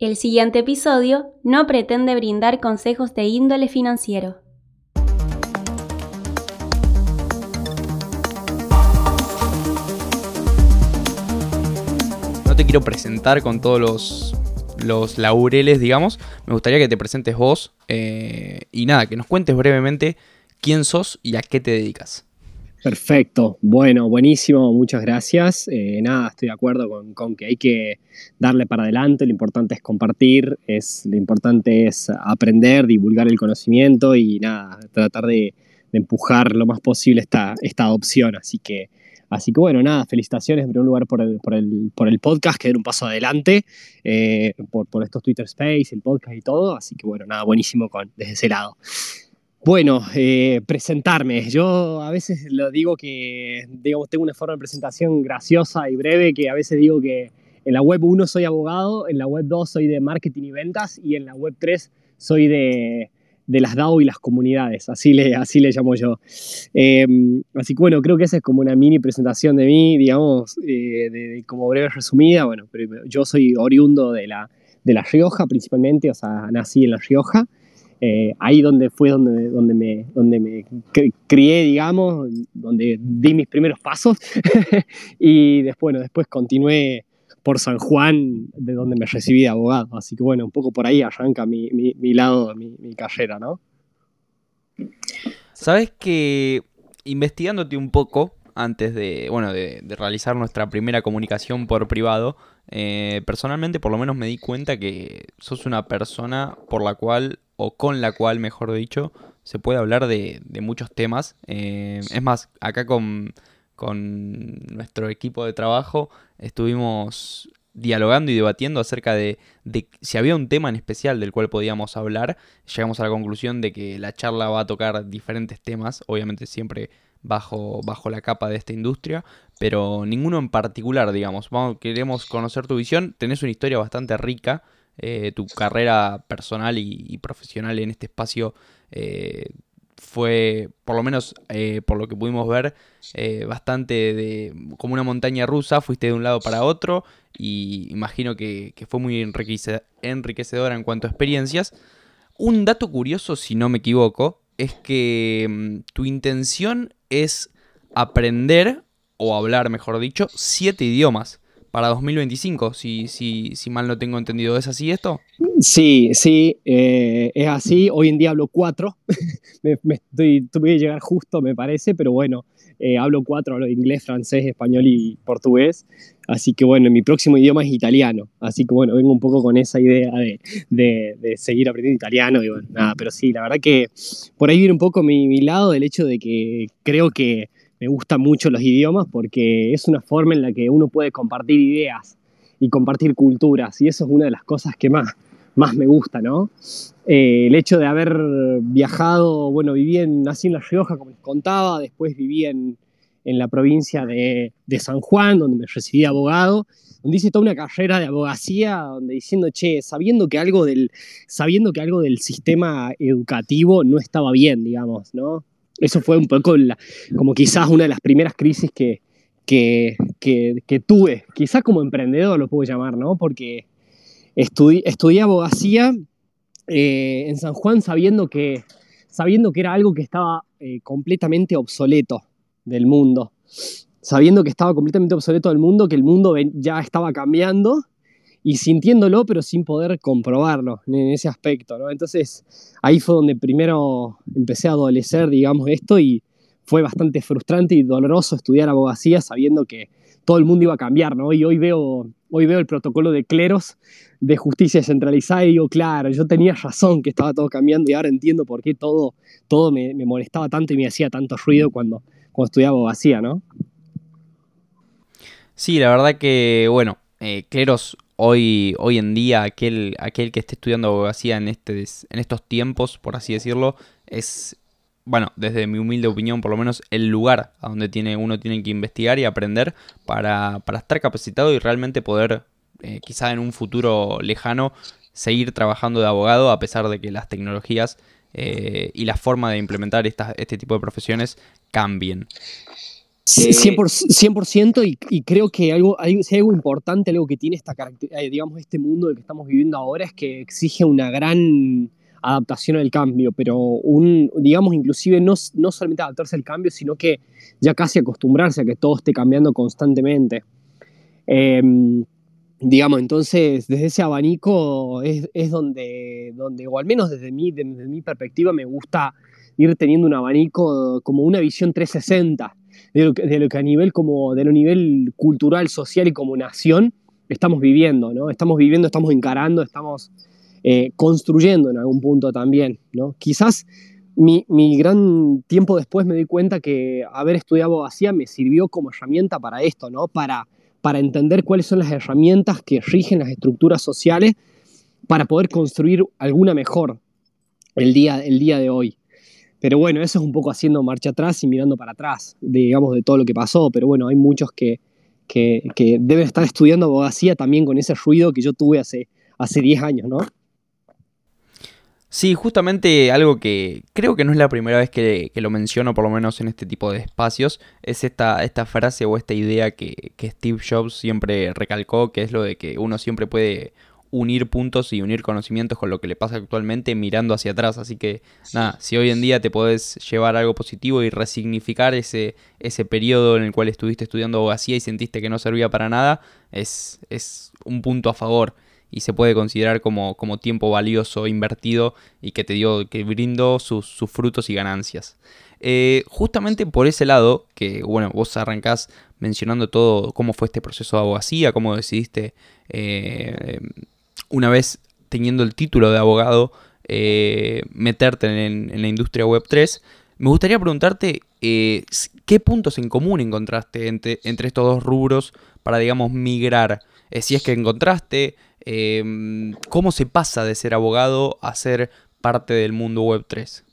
El siguiente episodio no pretende brindar consejos de índole financiero. No te quiero presentar con todos los, los laureles, digamos. Me gustaría que te presentes vos eh, y nada, que nos cuentes brevemente quién sos y a qué te dedicas. Perfecto, bueno, buenísimo, muchas gracias. Eh, nada, estoy de acuerdo con, que hay que darle para adelante, lo importante es compartir, es, lo importante es aprender, divulgar el conocimiento y nada, tratar de, empujar lo más posible esta, esta adopción. Así que, así que bueno, nada, felicitaciones en primer lugar por el, por el, por el podcast, que era un paso adelante, eh, por, por estos Twitter Space, el podcast y todo. Así que bueno, nada, buenísimo con, desde ese lado. Bueno, eh, presentarme. Yo a veces lo digo que, digamos, tengo una forma de presentación graciosa y breve, que a veces digo que en la web 1 soy abogado, en la web 2 soy de marketing y ventas y en la web 3 soy de, de las DAO y las comunidades, así le, así le llamo yo. Em, así que bueno, creo que esa es como una mini presentación de mí, digamos, eh, de, como breve resumida. Bueno, pero yo soy oriundo de la, de La Rioja principalmente, o sea, nací en La Rioja. Eh, ahí donde fue donde, donde, me, donde me crié, digamos, donde di mis primeros pasos y después, bueno, después continué por San Juan, de donde me recibí de abogado. Así que bueno, un poco por ahí arranca mi, mi, lado, mi, mi carrera, ¿no? Sabes que investigándote un poco antes de, bueno, de, realizar nuestra primera comunicación por privado, eh, personalmente por lo menos me di cuenta que sos una persona por la cual o con la cual, mejor dicho, se puede hablar de, muchos temas. Eh, es más, acá con, nuestro equipo de trabajo estuvimos dialogando y debatiendo acerca de, si había un tema en especial del cual podíamos hablar. Llegamos a la conclusión de que la charla va a tocar diferentes temas, obviamente siempre bajo, bajo la capa de esta industria, pero ninguno en particular, digamos. Vamos, queremos conocer tu visión, tenés una historia bastante rica eh, tu carrera personal y, profesional en este espacio eh, fue, por lo menos eh, por lo que pudimos ver, bastante de, como una montaña rusa, fuiste de un lado para otro y imagino que, fue muy enriquecedora en cuanto a experiencias. Un dato curioso, si no me equivoco, es que mm, tu intención es aprender, o hablar mejor dicho, siete idiomas para 2025, si, si, si mal no tengo entendido. ¿Es así esto? Sí, sí, eh, es así. Hoy en día hablo cuatro. me, estoy, tuve que llegar justo, me parece, pero bueno, eh, hablo cuatro, hablo inglés, francés, español y portugués. Así que bueno, mi próximo idioma es italiano. Así que bueno, vengo un poco con esa idea de, de, seguir aprendiendo italiano. Y bueno, nada, pero sí, la verdad que por ahí viene un poco mi, mi lado del hecho de que creo que me gustan mucho los idiomas porque es una forma en la que uno puede compartir ideas y compartir culturas y eso es una de las cosas que más, más me gusta, ¿no? Eh, el hecho de haber viajado, bueno, viví en, nací en La Rioja, como les contaba, después viví en, en la provincia de, de, San Juan, donde me recibí abogado, donde hice toda una carrera de abogacía, donde diciendo, che, sabiendo que algo del, sabiendo que algo del sistema educativo no estaba bien, digamos, ¿no? Eso fue un poco como quizás una de las primeras crisis que, que, que, tuve, quizás como emprendedor lo puedo llamar, ¿no? Porque estudié abogacía eh, en San Juan sabiendo que, sabiendo que era algo que estaba eh, completamente obsoleto del mundo, sabiendo que estaba completamente obsoleto del mundo, que el mundo ya estaba cambiando y sintiéndolo, pero sin poder comprobarlo en ese aspecto, ¿no? Entonces ahí fue donde primero empecé a adolecer, digamos, esto y fue bastante frustrante y doloroso estudiar abogacía sabiendo que todo el mundo iba a cambiar, ¿no? Y hoy veo, hoy veo el protocolo de cleros de justicia centralizada y digo, claro, yo tenía razón que estaba todo cambiando y ahora entiendo por qué todo, todo me, molestaba tanto y me hacía tanto ruido cuando, cuando estudiaba abogacía, ¿no? Sí, la verdad que, bueno, eh, cleros hoy, hoy en día aquel, aquel que esté estudiando abogacía en, este, en estos tiempos, por así decirlo, es, bueno, desde mi humilde opinión, por lo menos el lugar a donde tiene, uno tiene que investigar y aprender para, estar capacitado y realmente poder, eh, quizá en un futuro lejano, seguir trabajando de abogado a pesar de que las tecnologías eh, y la forma de implementar este tipo de profesiones cambien. 100%, y, y, creo que algo, si algo importante, algo que tiene esta eh, digamos, este mundo en el que estamos viviendo ahora es que exige una gran adaptación al cambio, pero un, digamos, inclusive no, no solamente adaptarse al cambio, sino que ya casi acostumbrarse a que todo esté cambiando constantemente. Em, digamos, entonces, desde ese abanico es, es, donde, donde, o al menos desde mi, desde mi perspectiva, me gusta ir teniendo un abanico como una visión 360 de lo, que, a nivel como de lo nivel cultural, social y como nación estamos viviendo, ¿no? Estamos viviendo, estamos encarando, estamos eh, construyendo en algún punto también, ¿no? Quizás mi, mi, gran tiempo después me di cuenta que haber estudiado abogacía me sirvió como herramienta para esto, ¿no? Para, para entender cuáles son las herramientas que rigen las estructuras sociales para poder construir alguna mejor el día, el día de hoy. Pero bueno, eso es un poco haciendo marcha atrás y mirando para atrás, digamos, de todo lo que pasó. Pero bueno, hay muchos que, que, deben estar estudiando abogacía también con ese ruido que yo tuve hace, hace 10 años, ¿no? Sí, justamente algo que creo que no es la primera vez que, lo menciono, por lo menos en este tipo de espacios, es esta, esta frase o esta idea que, que Steve Jobs siempre recalcó, que es lo de que uno siempre puede unir puntos y unir conocimientos con lo que le pasa actualmente mirando hacia atrás. Así que nada, si hoy en día te podés llevar algo positivo y resignificar ese, ese periodo en el cual estuviste estudiando abogacía y sentiste que no servía para nada, es, es un punto a favor y se puede considerar como, como tiempo valioso invertido y que te dio, que brindó sus, sus frutos y ganancias. Eh, justamente por ese lado, que bueno, vos arrancás mencionando todo cómo fue este proceso de abogacía, cómo decidiste eh, una vez teniendo el título de abogado, eh, meterte en, la industria web 3, me gustaría preguntarte eh, qué puntos en común encontraste entre, estos dos rubros para, digamos, migrar. Eh, si es que encontraste, cómo se pasa de ser abogado a ser parte del mundo web 3.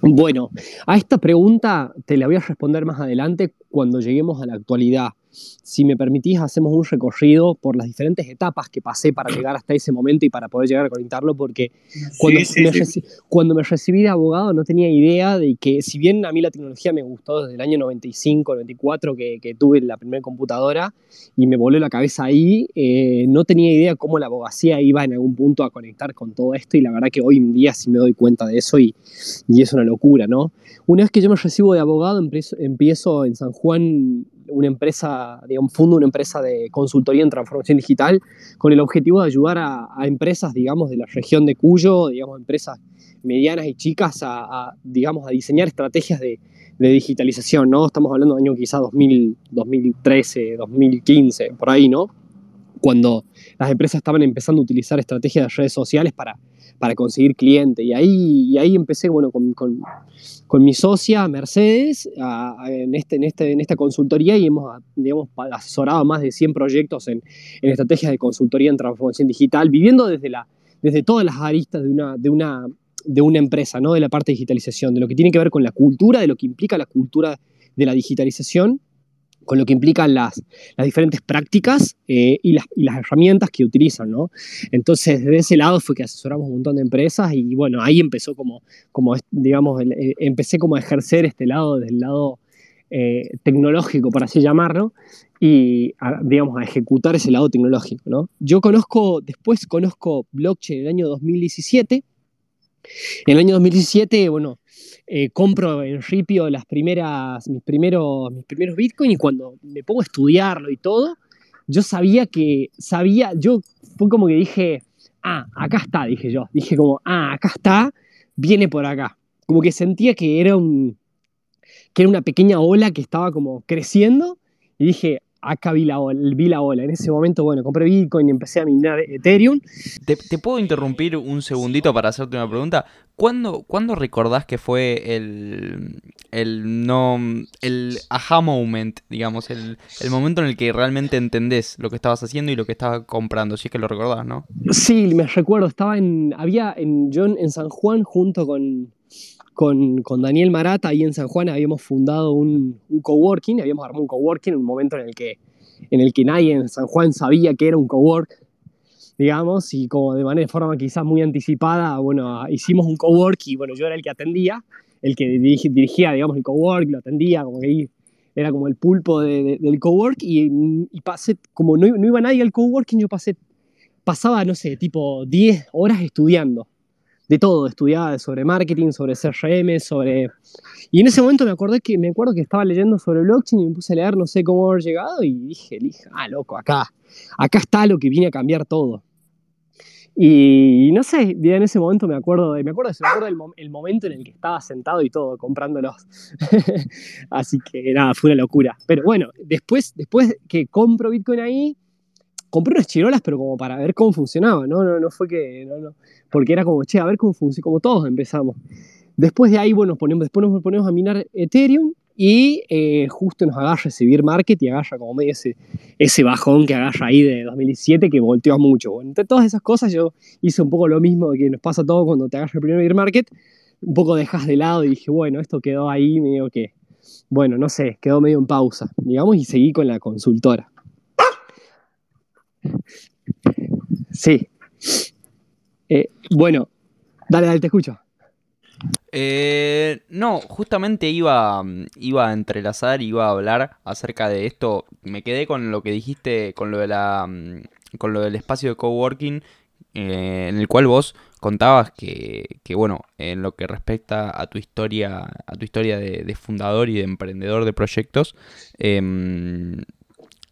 Bueno, a esta pregunta te la voy a responder más adelante cuando lleguemos a la actualidad si me permitís, hacemos un recorrido por las diferentes etapas que pasé para llegar hasta ese momento y para poder llegar a conectarlo, porque cuando, me, cuando me recibí de abogado no tenía idea de que, si bien a mí la tecnología me gustó desde el año 95, 94, que, que tuve la primera computadora y me voló la cabeza ahí, eh, no tenía idea cómo la abogacía iba en algún punto a conectar con todo esto y la verdad que hoy en día sí me doy cuenta de eso y, y es una locura, ¿no? Una vez que yo me recibo de abogado, empiezo, empiezo en San Juan una empresa, digamos, fundo una empresa de consultoría en transformación digital con el objetivo de ayudar a, empresas, digamos, de la región de Cuyo, digamos, empresas medianas y chicas a, digamos, a diseñar estrategias de, digitalización, ¿no? Estamos hablando de año quizá 2000, 2013, 2015, por ahí, ¿no? Cuando las empresas estaban empezando a utilizar estrategias de redes sociales para para conseguir cliente. Y ahí, y ahí empecé, bueno, con, con, mi socia Mercedes en, este, en, este, en esta consultoría y hemos, digamos, asesorado más de 100 proyectos en, en estrategias de consultoría en transformación digital, viviendo desde, la, desde todas las aristas de una, de una, de una empresa, ¿no? de la parte de digitalización, de lo que tiene que ver con la cultura, de lo que implica la cultura de la digitalización con lo que implican las, las diferentes prácticas eh, y, las, y, las, herramientas que utilizan, ¿no? Entonces, desde ese lado fue que asesoramos un montón de empresas y, bueno, ahí empezó como, como digamos, empecé como a ejercer este lado, desde lado eh, tecnológico, por así llamarlo, y, digamos, a ejecutar ese lado tecnológico, ¿no? Yo conozco, después conozco blockchain en el año 2017, en el año 2017, bueno, eh, compro en Ripio las primeras, mis, primeros, mis primeros Bitcoin y cuando me pongo a estudiarlo y todo, yo sabía que, sabía, yo fue como que dije, ah, acá está, dije yo, dije como, ah, acá está, viene por acá. Como que sentía que era un, que era una pequeña ola que estaba como creciendo y dije, acá vi la, ola, En ese momento, bueno, compré Bitcoin y empecé a minar Ethereum. ¿Te, puedo interrumpir un segundito para hacerte una pregunta? ¿Cuándo, ¿cuándo recordás que fue el, el, no, el aha moment, digamos, el, momento en el que realmente entendés lo que estabas haciendo y lo que estabas comprando, si es que lo recordás, ¿no? Sí, me recuerdo, estaba en, había en, John en San Juan junto con con, con, Daniel Marata ahí en San Juan habíamos fundado un, un, coworking, habíamos armado un coworking en un momento en el, que, en el que nadie en San Juan sabía que era un cowork, digamos, y como de manera forma quizás muy anticipada, bueno, hicimos un cowork y bueno, yo era el que atendía, el que dirigía, digamos, el cowork, lo atendía, como que ahí era como el pulpo del cowork y, y pasé, como no, no, iba nadie al coworking, yo pasé, pasaba, no sé, tipo 10 horas estudiando de todo, estudiaba sobre marketing, sobre CRM, sobre... Y en ese momento me acordé que, me acuerdo que estaba leyendo sobre blockchain y me puse a leer no sé cómo haber llegado y dije, ah, loco, acá, acá está lo que viene a cambiar todo. Y no sé, en ese momento me acuerdo, me acuerdo, me acuerdo el, momento en el que estaba sentado y todo, comprándolos. Así que nada, fue una locura. Pero bueno, después, después que compro Bitcoin ahí, compré unas chirolas, pero como para ver cómo funcionaba, ¿no? No, no fue que, no, no, porque era como, che, a ver cómo funciona, como todos empezamos. Después de ahí, bueno, ponemos, después nos ponemos a minar Ethereum y eh, justo nos agarra Seguir Market y agarra como medio ese, ese bajón que agarra ahí de 2017 que volteó mucho. Bueno, entre todas esas cosas yo hice un poco lo mismo que nos pasa a todos cuando te agarra el primer Bear Market, un poco dejas de lado y dije, bueno, esto quedó ahí medio que, bueno, no sé, quedó medio en pausa, digamos, y seguí con la consultora. Sí. Eh, bueno, dale, dale, te escucho. Eh, no, justamente iba, iba a entrelazar, iba a hablar acerca de esto. Me quedé con lo que dijiste, con lo de la, con lo del espacio de coworking, eh, en el cual vos contabas que, que, bueno, en lo que respecta a tu historia, a tu historia de, de fundador y de emprendedor de proyectos, em,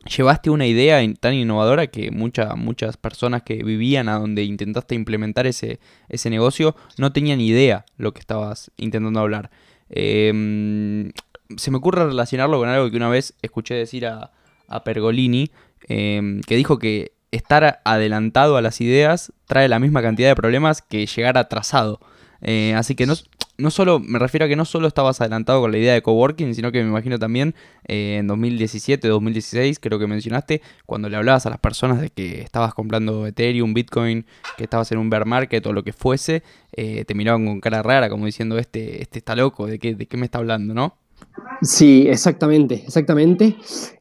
llevaste una idea tan innovadora que muchas muchas personas que vivían a donde intentaste implementar ese, ese negocio no tenían idea lo que estabas intentando hablar. Em, se me ocurre relacionarlo con algo que una vez escuché decir a, Pergolini, em, que dijo que estar adelantado a las ideas trae la misma cantidad de problemas que llegar atrasado. Eh, así que no, no solo, me refiero a que no solo estabas adelantado con la idea de coworking, sino que me imagino también eh, en 2017, 2016, creo que mencionaste, cuando le hablabas a las personas de que estabas comprando Ethereum, Bitcoin, que estabas en un bear market o lo que fuese, eh, te miraban con cara rara, como diciendo, este, este está loco, ¿de qué, de qué me está hablando, no? Sí, exactamente, exactamente.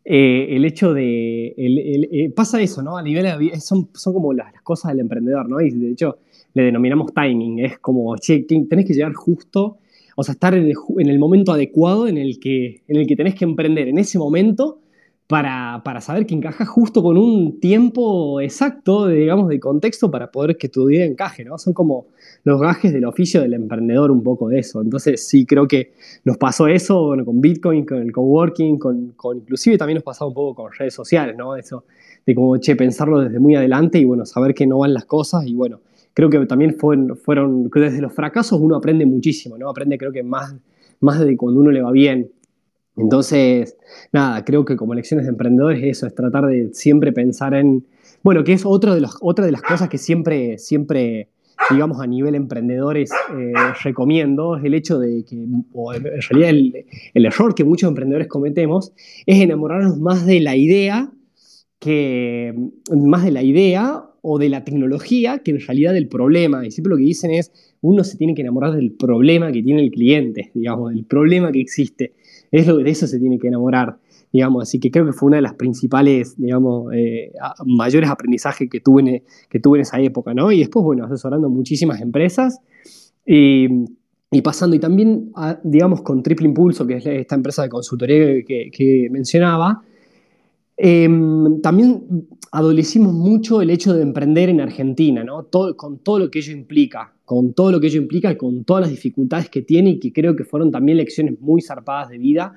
El hecho de. pasa eso, ¿no? A nivel. Son, son como las, cosas del emprendedor, ¿no? Y de hecho, le denominamos timing, es como, che, tenés que llegar justo, o sea, estar en el, momento adecuado en el, que, en el que tenés que emprender, en ese momento, para, para, saber que encaja justo con un tiempo exacto, digamos, de contexto para poder que tu idea encaje, ¿no? Son como los gajes del oficio del emprendedor, un poco de eso. Entonces, sí, creo que nos pasó eso, bueno, con Bitcoin, con el coworking, con, con inclusive también nos pasó un poco con redes sociales, ¿no? Eso de como, che, pensarlo desde muy adelante y, bueno, saber que no van las cosas y, bueno, creo que también fueron, fueron desde los fracasos uno aprende muchísimo, ¿no? Aprende creo que más, más de cuando uno le va bien. Entonces, nada, creo que como lecciones de emprendedores eso, es tratar de siempre pensar en, bueno, que es otro de los, otra de las cosas que siempre, siempre, digamos, a nivel emprendedores eh, recomiendo, es el hecho de que, o en realidad el, el error que muchos emprendedores cometemos, es enamorarnos más de la idea que, más de la idea o de la tecnología que en realidad del problema. Y siempre lo que dicen es, uno se tiene que enamorar del problema que tiene el cliente, digamos, del problema que existe. Es lo de eso se tiene que enamorar, digamos. Así que creo que fue una de las principales, digamos, eh, mayores aprendizajes que tuve, en, que tuve en esa época, ¿no? Y después, bueno, asesorando muchísimas empresas y, y pasando, y también, digamos, con Triple Impulso, que es esta empresa de consultoría que, que mencionaba, Em, también adolecimos mucho el hecho de emprender en Argentina, ¿no? con todo lo que ello implica, con todo lo que ello implica y con todas las dificultades que tiene y que creo que fueron también lecciones muy zarpadas de vida,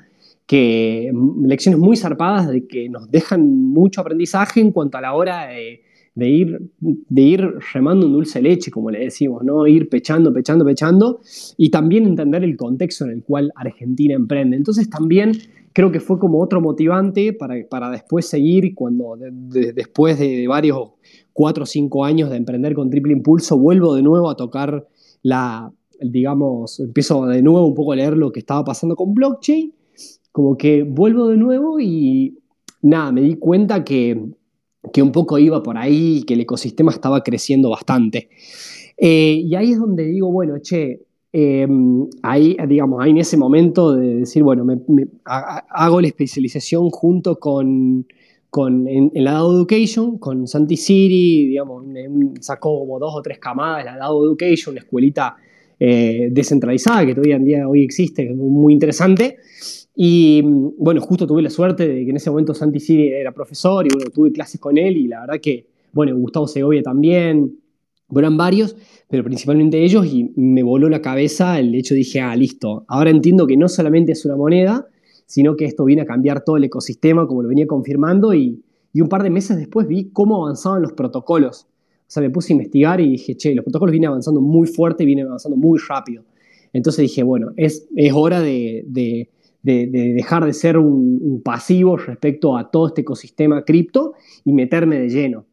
que mm, lecciones muy zarpadas de que nos dejan mucho aprendizaje en cuanto a la hora de, de ir, de ir remando un dulce leche, como le decimos, ¿no? Ir pechando, pechando, pechando, y también entender el contexto en el cual Argentina emprende. Entonces también creo que fue como otro motivante para, para después seguir, cuando después de, varios cuatro o cinco años de emprender con Triple Impulso, vuelvo de nuevo a tocar la, digamos, empiezo de nuevo un poco a leer lo que estaba pasando con blockchain, como que vuelvo de nuevo y nada, me di cuenta que, que un poco iba por ahí, que el ecosistema estaba creciendo bastante. Eh, y ahí es donde digo, bueno, che, Em, ahí, digamos, ahí en ese momento de decir, bueno, me, hago la especialización junto con, con en, la DAO Education, con Santi City, digamos, sacó como dos o tres camadas la DAO Education, una escuelita eh, descentralizada que todavía en día hoy existe, muy interesante. Y bueno, justo tuve la suerte de que en ese momento Santi Siri era profesor y bueno, tuve clases con él y la verdad que, bueno, Gustavo Segovia también, eran varios, pero principalmente ellos y me voló la cabeza el hecho, dije, ah, listo, ahora entiendo que no solamente es una moneda, sino que esto viene a cambiar todo el ecosistema, como lo venía confirmando, y, y un par de meses después vi cómo avanzaban los protocolos. O sea, me puse a investigar y dije, che, los protocolos vienen avanzando muy fuerte, vienen avanzando muy rápido. Entonces dije, bueno, es, es hora de, de, de, dejar de ser un, pasivo respecto a todo este ecosistema cripto y meterme de lleno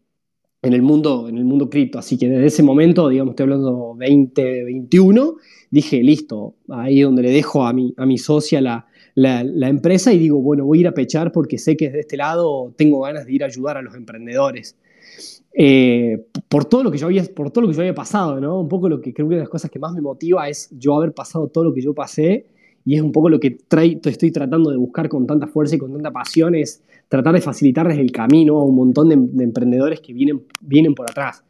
en el mundo, en el mundo cripto. Así que desde ese momento, digamos, estoy hablando 2021, dije, listo, ahí donde le dejo a mi, a mi socia la, la, empresa y digo, bueno, voy a ir a pechar porque sé que desde este lado tengo ganas de ir a ayudar a los emprendedores. Eh, por, todo lo que yo había, por todo lo que yo había pasado, ¿no? Un poco lo que creo que una de las cosas que más me motiva es yo haber pasado todo lo que yo pasé y es un poco lo que estoy tratando de buscar con tanta fuerza y con tanta pasión, es tratar de facilitarles el camino a un montón de, emprendedores que vienen, vienen por atrás.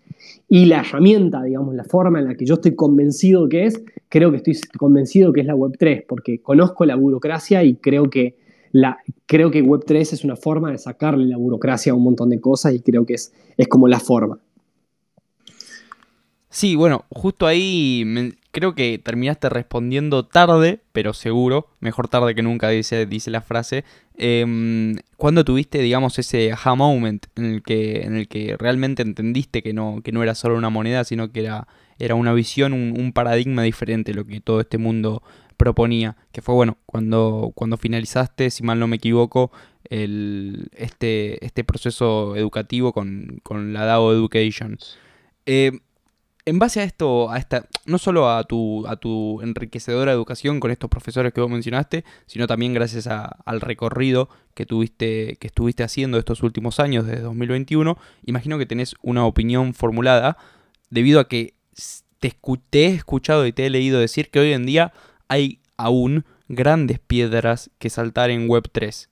Y la herramienta, digamos, la forma en la que yo estoy convencido que es, creo que estoy convencido que es la Web3, porque conozco la burocracia y creo que, la, creo que Web3 es una forma de sacarle la burocracia a un montón de cosas y creo que es, es como la forma. Sí, bueno, justo ahí creo que terminaste respondiendo tarde, pero seguro, mejor tarde que nunca dice, dice la frase. Eh, ¿Cuándo tuviste, digamos, ese aha moment en el que, en el que realmente entendiste que no, que no era solo una moneda, sino que era, era una visión, un, paradigma diferente lo que todo este mundo proponía? Que fue, bueno, cuando, cuando finalizaste, si mal no me equivoco, el, este, este proceso educativo con, con la DAO Education. Eh, en base a esto, a esta, no solo a tu, a tu enriquecedora educación con estos profesores que vos mencionaste, sino también gracias al recorrido que tuviste, que estuviste haciendo estos últimos años, desde 2021, imagino que tenés una opinión formulada debido a que te, he escuchado y te he leído decir que hoy en día hay aún grandes piedras que saltar en Web3.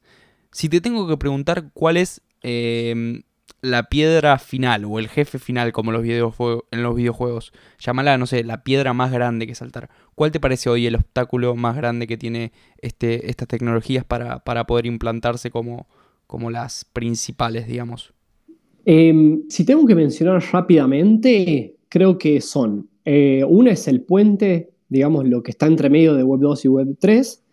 Si te tengo que preguntar cuál es eh, la piedra final o el jefe final como los en los videojuegos. Llámala, no sé, la piedra más grande que saltar. ¿Cuál te parece hoy el obstáculo más grande que tiene este, estas tecnologías para, poder implantarse como, como las principales, digamos? Em, si tengo que mencionar rápidamente, creo que son. Eh, una es el puente, digamos, lo que está entre medio de Web 2 y Web 3.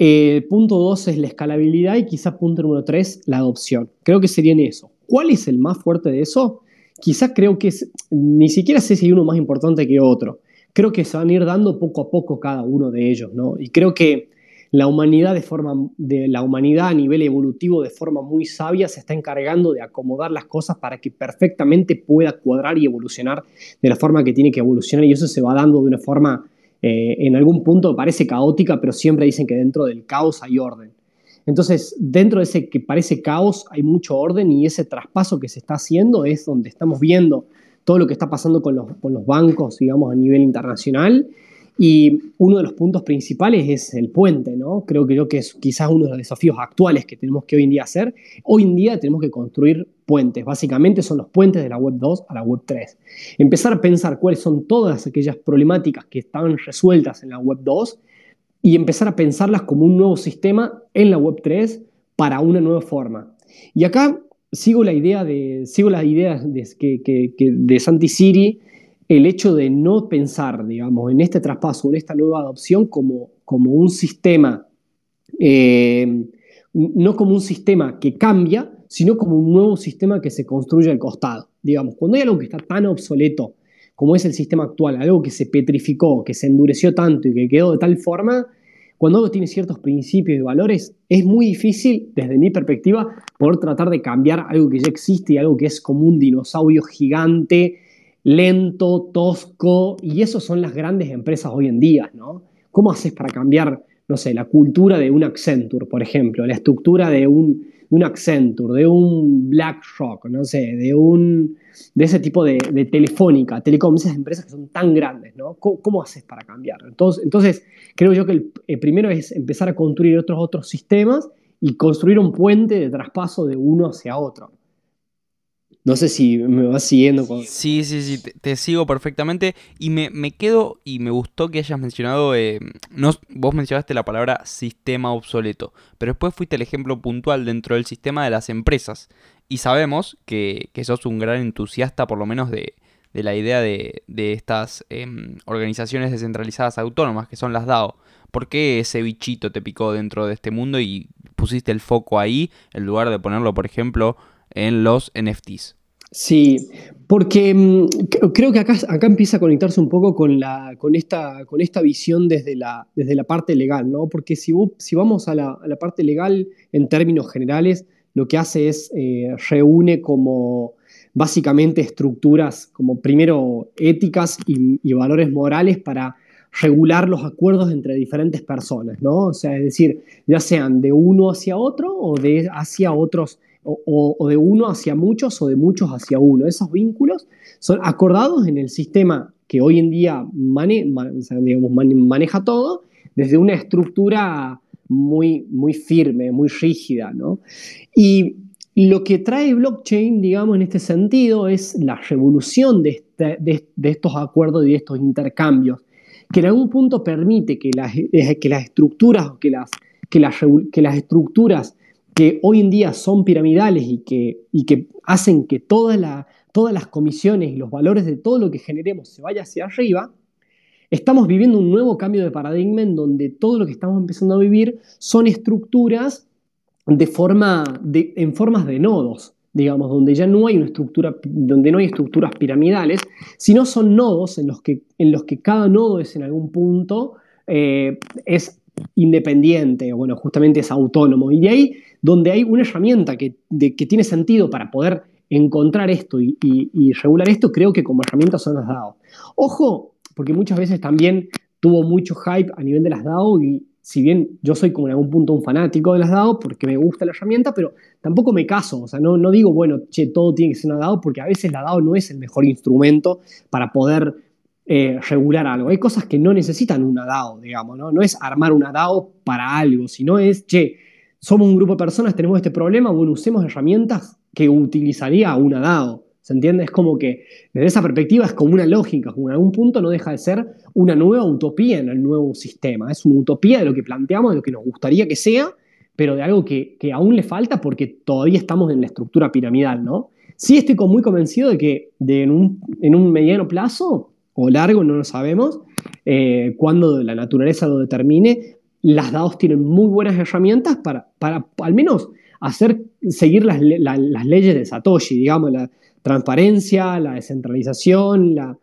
Eh, punto 2 es la escalabilidad y quizá punto número 3, la adopción. Creo que serían eso. ¿Cuál es el más fuerte de eso? Quizás creo que es, ni siquiera sé si hay uno más importante que otro. Creo que se van a ir dando poco a poco cada uno de ellos, ¿no? Y creo que la humanidad de forma de la humanidad a nivel evolutivo de forma muy sabia se está encargando de acomodar las cosas para que perfectamente pueda cuadrar y evolucionar de la forma que tiene que evolucionar y eso se va dando de una forma eh, en algún punto parece caótica pero siempre dicen que dentro del caos hay orden entonces, dentro de ese que parece caos hay mucho orden y ese traspaso que se está haciendo es donde estamos viendo todo lo que está pasando con los, bancos, digamos, a nivel internacional. Y uno de los puntos principales es el puente, ¿no? Creo que yo que es quizás uno de los desafíos actuales que tenemos que hoy en día hacer. Hoy en día tenemos que construir puentes. Básicamente son los puentes de la Web 2 a la Web 3. Empezar a pensar cuáles son todas aquellas problemáticas que estaban resueltas en la Web 2 y empezar a pensarlas como un nuevo sistema en la Web3 para una nueva forma. Y acá sigo la idea de, sigo las ideas de, que, de Santi Siri, el hecho de no pensar, digamos, en este traspaso, en esta nueva adopción como, como un sistema, eh, no como un sistema que cambia, sino como un nuevo sistema que se construye al costado. Digamos, cuando hay algo que está tan obsoleto como es el sistema actual, algo que se petrificó, que se endureció tanto y que quedó de tal forma, cuando algo tiene ciertos principios y valores, es muy difícil, desde mi perspectiva, poder tratar de cambiar algo que ya existe y algo que es como un dinosaurio gigante, lento, tosco, y eso son las grandes empresas hoy en día, ¿no? ¿Cómo haces para cambiar, no sé, la cultura de un Accenture, por ejemplo, la estructura de un, de un Accenture, de un BlackRock, no sé, de un de ese tipo de, telefónica, telecom, esas empresas que son tan grandes, ¿no? ¿Cómo, haces para cambiar? Entonces, entonces, creo yo que el, primero es empezar a construir otros, otros sistemas y construir un puente de traspaso de uno hacia otro. No sé si me vas siguiendo. Con... Sí, sí, sí, te, sigo perfectamente. Y me, quedo y me gustó que hayas mencionado, eh, no, vos mencionaste la palabra sistema obsoleto, pero después fuiste el ejemplo puntual dentro del sistema de las empresas. Y sabemos que, que sos un gran entusiasta, por lo menos, de, de la idea de, de estas em, organizaciones descentralizadas autónomas, que son las DAO. ¿Por qué ese bichito te picó dentro de este mundo y pusiste el foco ahí en lugar de ponerlo, por ejemplo, en los NFTs? Sí, porque mm, creo que acá, acá empieza a conectarse un poco con, la, con, esta, con esta visión desde la, desde la parte legal, ¿no? Porque si, si vamos a la, parte legal en términos generales, lo que hace es eh, reúne como básicamente estructuras como primero éticas y, valores morales para regular los acuerdos entre diferentes personas, ¿no? O sea, es decir, ya sean de uno hacia otro o de hacia otros o, de uno hacia muchos o de muchos hacia uno. Esos vínculos son acordados en el sistema que hoy en día maneja todo desde una estructura muy, muy firme, muy rígida. Y lo que trae blockchain, digamos, en este sentido es la revolución de, este, estos acuerdos y de estos intercambios, que en algún punto permite que las, que las estructuras, que las, que las estructuras que hoy en día son piramidales y que, hacen que todas las comisiones y los valores de todo lo que generemos se vaya hacia arriba, estamos viviendo un nuevo cambio de paradigma en donde todo lo que estamos empezando a vivir son estructuras en formas de nodos, digamos, donde ya no hay una estructura, donde no hay estructuras piramidales, sino son nodos en los que, en los que cada nodo es en algún punto eh, es independiente, bueno, justamente es autónomo. Y de ahí donde hay una herramienta que, que tiene sentido para poder encontrar esto y, regular esto, creo que como herramienta son las DAO. Ojo, porque muchas veces también tuvo mucho hype a nivel de las DAO y si bien yo soy como en algún punto un fanático de las DAO porque me gusta la herramienta, pero tampoco me caso, o sea, no, no digo, bueno, che, todo tiene que ser una DAO porque a veces la DAO no es el mejor instrumento para poder eh, regular algo. Hay cosas que no necesitan una DAO, digamos, ¿no? No es armar una DAO para algo, sino es, che, somos un grupo de personas, tenemos este problema, bueno, usemos herramientas que utilizaría una DAO. ¿Se entiende? Es como que desde esa perspectiva es como una lógica, como en algún punto no deja de ser una nueva utopía en el nuevo sistema. Es una utopía de lo que planteamos, de lo que nos gustaría que sea, pero de algo que, aún le falta porque todavía estamos en la estructura piramidal, ¿no? Sí estoy muy convencido de que en, un, mediano plazo, o largo, no lo sabemos, eh, cuando la naturaleza lo determine, las DAOs tienen muy buenas herramientas para, para al menos hacer, seguir las, leyes de Satoshi, digamos, la transparencia, la descentralización, la,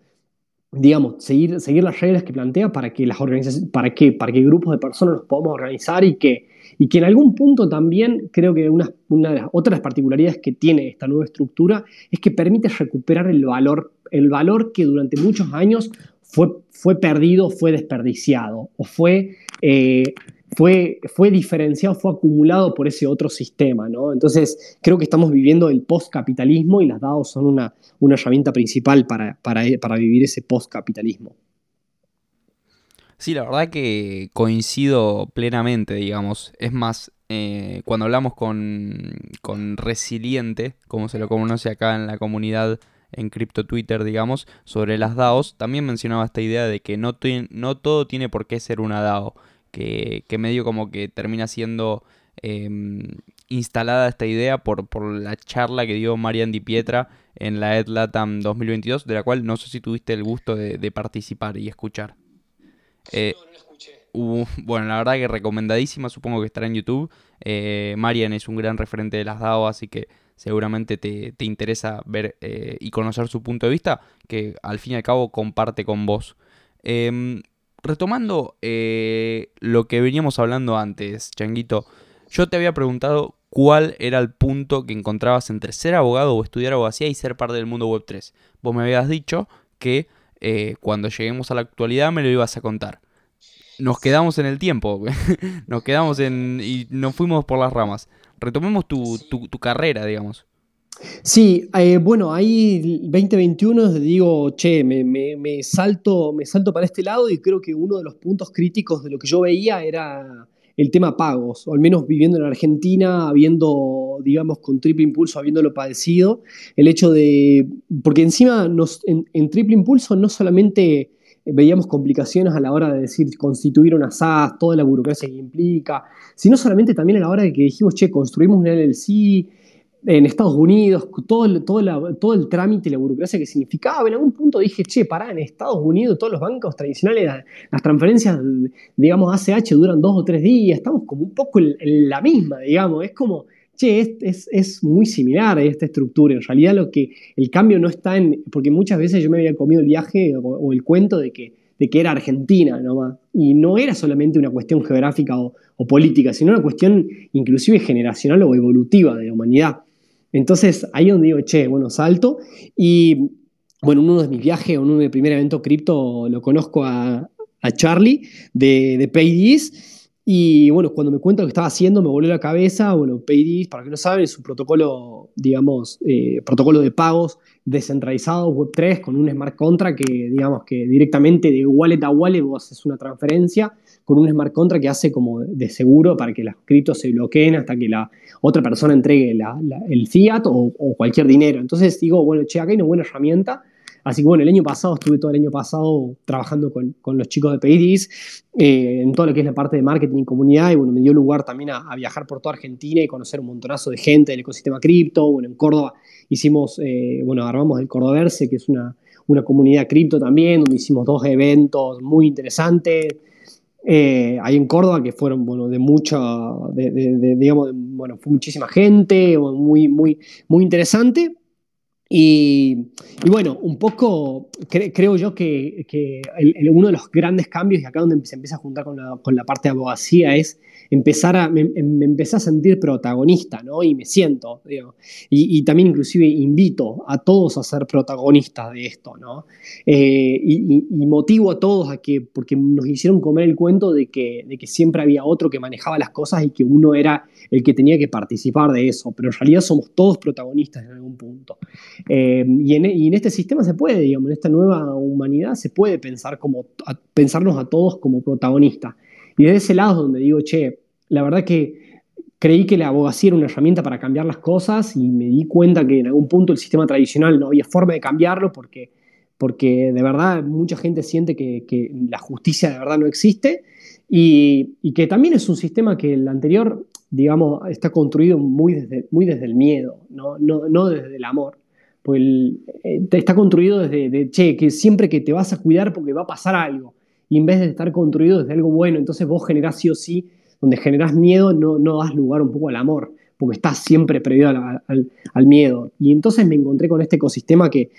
digamos, seguir, seguir las reglas que plantea para que las organizaciones, para que, para que grupos de personas nos podamos organizar y que, y que en algún punto también creo que una, una de las otras particularidades que tiene esta nueva estructura es que permite recuperar el valor, el valor que durante muchos años fue, fue perdido, fue desperdiciado o fue, eh, fue, fue diferenciado, fue acumulado por ese otro sistema. ¿no? Entonces, creo que estamos viviendo el postcapitalismo y las DAO son una, una herramienta principal para, para, vivir ese postcapitalismo. Sí, la verdad que coincido plenamente, digamos. Es más, eh, cuando hablamos con, con Resiliente, como se lo conoce acá en la comunidad en Crypto Twitter, digamos, sobre las DAOs, también mencionaba esta idea de que no, no todo tiene por qué ser una DAO, que, medio como que termina siendo em, instalada esta idea por, por la charla que dio Marian Di Pietra en la EdLatam 2022, de la cual no sé si tuviste el gusto de, participar y escuchar. Eh, bueno, la verdad que recomendadísima, supongo que estará en YouTube. Eh, Marian es un gran referente de las DAO, así que seguramente te, interesa ver eh, y conocer su punto de vista, que al fin y al cabo comparte con vos. Em, retomando eh, lo que veníamos hablando antes, Changuito, yo te había preguntado cuál era el punto que encontrabas entre ser abogado o estudiar abogacía y ser parte del mundo web 3. Vos me habías dicho que eh, cuando lleguemos a la actualidad me lo ibas a contar. Nos quedamos en el tiempo, nos quedamos en... y nos fuimos por las ramas retomemos tu, carrera, digamos. Sí, eh, bueno, ahí 2021 digo, che, me, salto, me salto para este lado y creo que uno de los puntos críticos de lo que yo veía era, el tema pagos, o al menos viviendo en Argentina, habiendo, digamos, con Triple Impulso, habiéndolo padecido, el hecho de, porque encima en, Triple Impulso no solamente veíamos complicaciones a la hora de decir constituir una SAS, toda la burocracia que implica, sino solamente también a la hora de que dijimos, che, construimos un LLC, en Estados Unidos, todo todo, todo el trámite y la burocracia que significaba. En algún punto dije, che, pará, en Estados Unidos todos los bancos tradicionales, las transferencias, digamos, ACH duran dos o tres días, estamos como un poco en, la misma, digamos, es como, che, es, es, muy similar a esta estructura. En realidad lo que, el cambio no está en, porque muchas veces yo me había comido el viaje o, el cuento de que, de que era Argentina nomás, y no era solamente una cuestión geográfica o, política, sino una cuestión inclusive generacional o evolutiva de la humanidad. Entonces, ahí donde digo, che, bueno, salto. Y bueno, uno de mis viajes, uno de mi primer evento cripto, lo conozco a, Charlie de, de PayDis. Y bueno, cuando me cuenta lo que estaba haciendo, me volvió la cabeza. Bueno, PayDis, para que no saben, es un protocolo, digamos, eh, protocolo de pagos descentralizado Web3 con un smart contract que, digamos, que directamente de wallet a wallet vos haces una transferencia con un smart contract que hace como de seguro para que las criptos se bloqueen hasta que la otra persona entregue el fiat o, cualquier dinero. Entonces digo, bueno, che, acá hay una buena herramienta. Así que bueno, el año pasado estuve todo el año pasado trabajando con, los chicos de Paydis eh, en todo lo que es la parte de marketing y comunidad y bueno, me dio lugar también a, viajar por toda Argentina y conocer un montonazo de gente del ecosistema cripto. Bueno, en Córdoba hicimos, eh, bueno, armamos el Cordoverse, que es una, una comunidad cripto también, donde hicimos dos eventos muy interesantes. Eh, ahí en Córdoba, que fueron, bueno, de mucha, de, digamos, bueno, fue muchísima gente, muy, muy, muy interesante. Y, bueno, un poco creo yo que, uno de los grandes cambios, y acá donde se empieza a juntar con la, con la parte de abogacía, es empezar a, me, empecé a sentir protagonista, ¿no? Y me siento, digo. Y, también inclusive invito a todos a ser protagonistas de esto, ¿no? Eh, y, motivo a todos a que, porque nos hicieron comer el cuento de que, de que siempre había otro que manejaba las cosas y que uno era el que tenía que participar de eso, pero en realidad somos todos protagonistas en algún punto. Eh, y, en, este sistema se puede, digamos, en esta nueva humanidad se puede pensar como, pensarnos a todos como protagonistas. Y desde ese lado es donde digo, che, la verdad que creí que la abogacía era una herramienta para cambiar las cosas y me di cuenta que en algún punto el sistema tradicional no había forma de cambiarlo porque, porque de verdad mucha gente siente que, la justicia de verdad no existe y, que también es un sistema que el anterior, digamos, está construido muy desde, muy desde el miedo, no, no, desde el amor. Pues está construido desde, che, que siempre que te vas a cuidar porque va a pasar algo y en vez de estar construido desde algo bueno, entonces vos generás sí o sí, donde generás miedo, no, no das lugar un poco al amor, porque estás siempre previo al, miedo. Y entonces me encontré con este ecosistema que,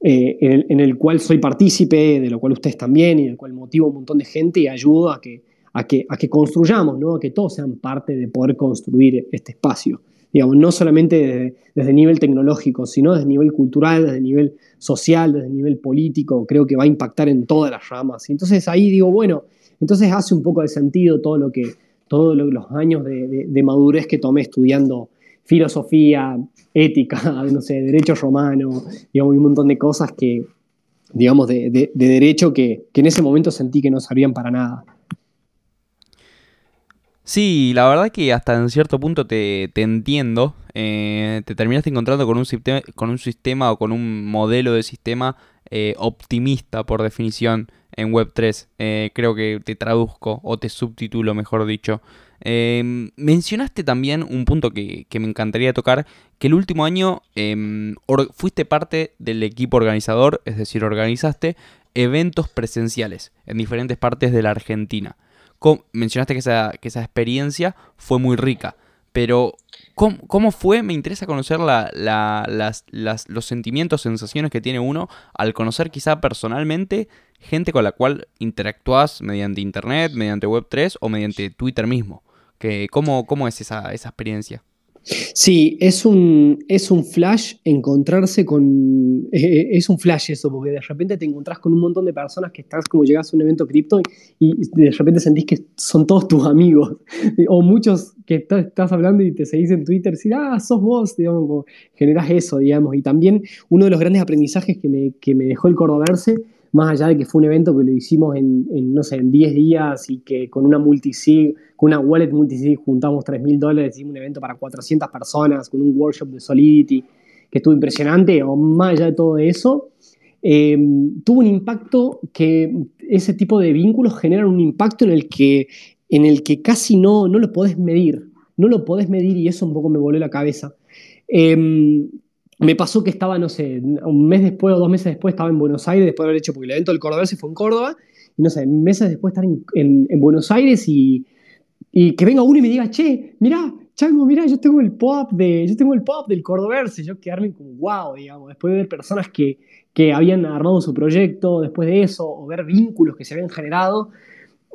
eh, en, el, cual soy partícipe, de lo cual ustedes también, y del cual motivo un montón de gente y ayudo a que, a que, a que construyamos, ¿no? a que todos sean parte de poder construir este espacio digamos, no solamente desde, el nivel tecnológico, sino desde el nivel cultural, desde el nivel social, desde el nivel político, creo que va a impactar en todas las ramas. Y entonces ahí digo, bueno, entonces hace un poco de sentido todo lo que, todos los años de, madurez que tomé estudiando filosofía, ética, no sé, derecho romano, digamos, un montón de cosas que, digamos, de, derecho que, que en ese momento sentí que no servían para nada. Sí, la verdad que hasta en cierto punto te, entiendo. Eh, te terminaste encontrando con un, sistema, con un sistema o con un modelo de sistema eh, optimista, por definición, en Web3. Eh, creo que te traduzco o te subtitulo, mejor dicho. Em, mencionaste también un punto que, que, me encantaría tocar, que el último año em, fuiste parte del equipo organizador, es decir, organizaste eventos presenciales en diferentes partes de la Argentina mencionaste que esa, que esa experiencia fue muy rica, pero ¿cómo, fue? Me interesa conocer las, los sentimientos, sensaciones que tiene uno al conocer quizá personalmente gente con la cual interactúas mediante internet, mediante Web3 o mediante Twitter mismo. Que, ¿cómo, ¿Cómo es esa, esa experiencia? Sí, es un, es un flash encontrarse con... Eh, es un flash eso, porque de repente te encontrás con un montón de personas que estás como llegas a un evento cripto y, de repente sentís que son todos tus amigos. O muchos que estás hablando y te seguís en Twitter, ah, sos vos, digamos, generás eso, digamos. Y también uno de los grandes aprendizajes que me, que me dejó el Cordoverse más allá de que fue un evento que lo hicimos en, no sé, en 10 días y que con una multisig, con una wallet multisig juntamos 3 mil dólares, hicimos un evento para 400 personas, con un workshop de Solidity, que estuvo impresionante, o más allá de todo eso, eh, tuvo un impacto que ese tipo de vínculos generan un impacto en el que, en el que casi no, no lo podés medir, no lo podés medir y eso un poco me voló la cabeza. Eh, me pasó que estaba, no sé, un mes después o dos meses después estaba en Buenos Aires después de haber hecho, porque el evento del Córdoba se fue en Córdoba, y no sé, meses después estar en, en, Buenos Aires y, y, que venga uno y me diga, che, mirá, Chango, mirá, yo tengo el pop de, yo tengo el pop del Cordoverse, yo quedarme como wow, digamos, después de ver personas que, que habían armado su proyecto después de eso, o ver vínculos que se habían generado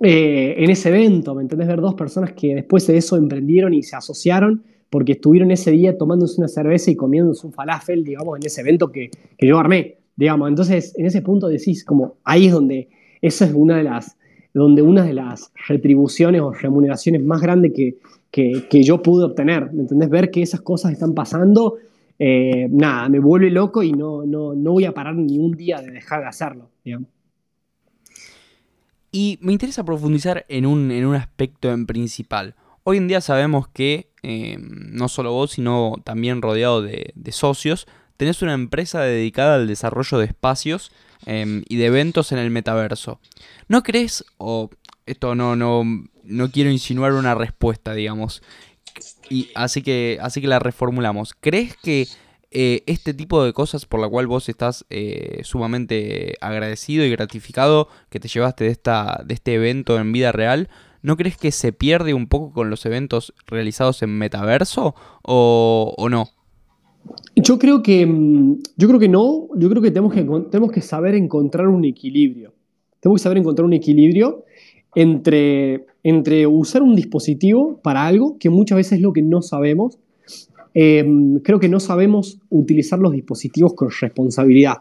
eh, en ese evento, ¿me entendés? Ver dos personas que después de eso emprendieron y se asociaron porque estuvieron ese día tomándose una cerveza y comiéndose un falafel, digamos, en ese evento que, que yo armé, digamos. Entonces, en ese punto decís, como, ahí es donde, esa es una de las, donde una de las retribuciones o remuneraciones más grandes que, que, que yo pude obtener, ¿me entendés? Ver que esas cosas están pasando, eh, nada, me vuelve loco y no, no, no voy a parar ni un día de dejar de hacerlo, digamos. Y me interesa profundizar en un, en un aspecto en principal. Hoy en día sabemos que eh, no solo vos, sino también rodeado de, socios, tenés una empresa dedicada al desarrollo de espacios em, y de eventos en el metaverso. ¿No crees, o esto no, no, no quiero insinuar una respuesta, digamos, y así que, así que la reformulamos. ¿Crees que eh, este tipo de cosas por la cual vos estás eh, sumamente agradecido y gratificado que te llevaste de, esta, de este evento en vida real, ¿no crees que se pierde un poco con los eventos realizados en metaverso o, no? Yo creo que mm, yo creo que no, yo creo que tenemos que tenemos que saber encontrar un equilibrio. Tenemos que saber encontrar un equilibrio entre, entre usar un dispositivo para algo, que muchas veces es lo que no sabemos. Em, creo que no sabemos utilizar los dispositivos con responsabilidad.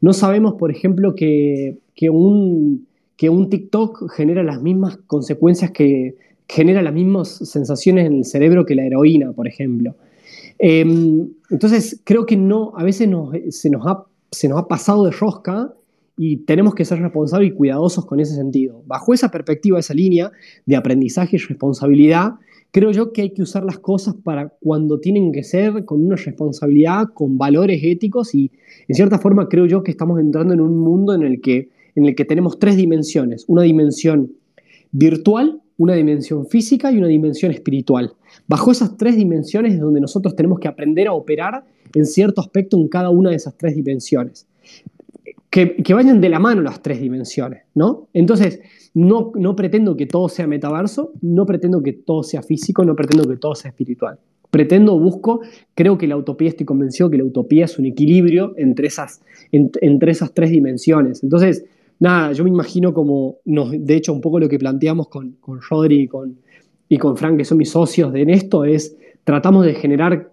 No sabemos, por ejemplo, que, que un, que un TikTok genera las mismas consecuencias que genera las mismas sensaciones en el cerebro que la heroína, por ejemplo. Em, entonces, creo que no, a veces se, nos ha, se nos ha pasado de rosca y tenemos que ser responsables y cuidadosos con ese sentido. Bajo esa perspectiva, esa línea de aprendizaje y responsabilidad, creo yo que hay que usar las cosas para cuando tienen que ser, con una responsabilidad, con valores éticos y, en cierta forma, creo yo que estamos entrando en un mundo en el que en el que tenemos tres dimensiones, una dimensión virtual, una dimensión física y una dimensión espiritual. Bajo esas tres dimensiones es donde nosotros tenemos que aprender a operar en cierto aspecto en cada una de esas tres dimensiones. Que, vayan de la mano las tres dimensiones, ¿no? Entonces, no, no pretendo que todo sea metaverso, no pretendo que todo sea físico, no pretendo que todo sea espiritual. Pretendo, busco, creo que la utopía, estoy convencido que la utopía es un equilibrio entre esas, entre esas tres dimensiones. Entonces, nada, yo me imagino como, de hecho, un poco lo que planteamos con, con Rodri y con, y con Frank, que son mis socios de en esto, es tratamos de generar,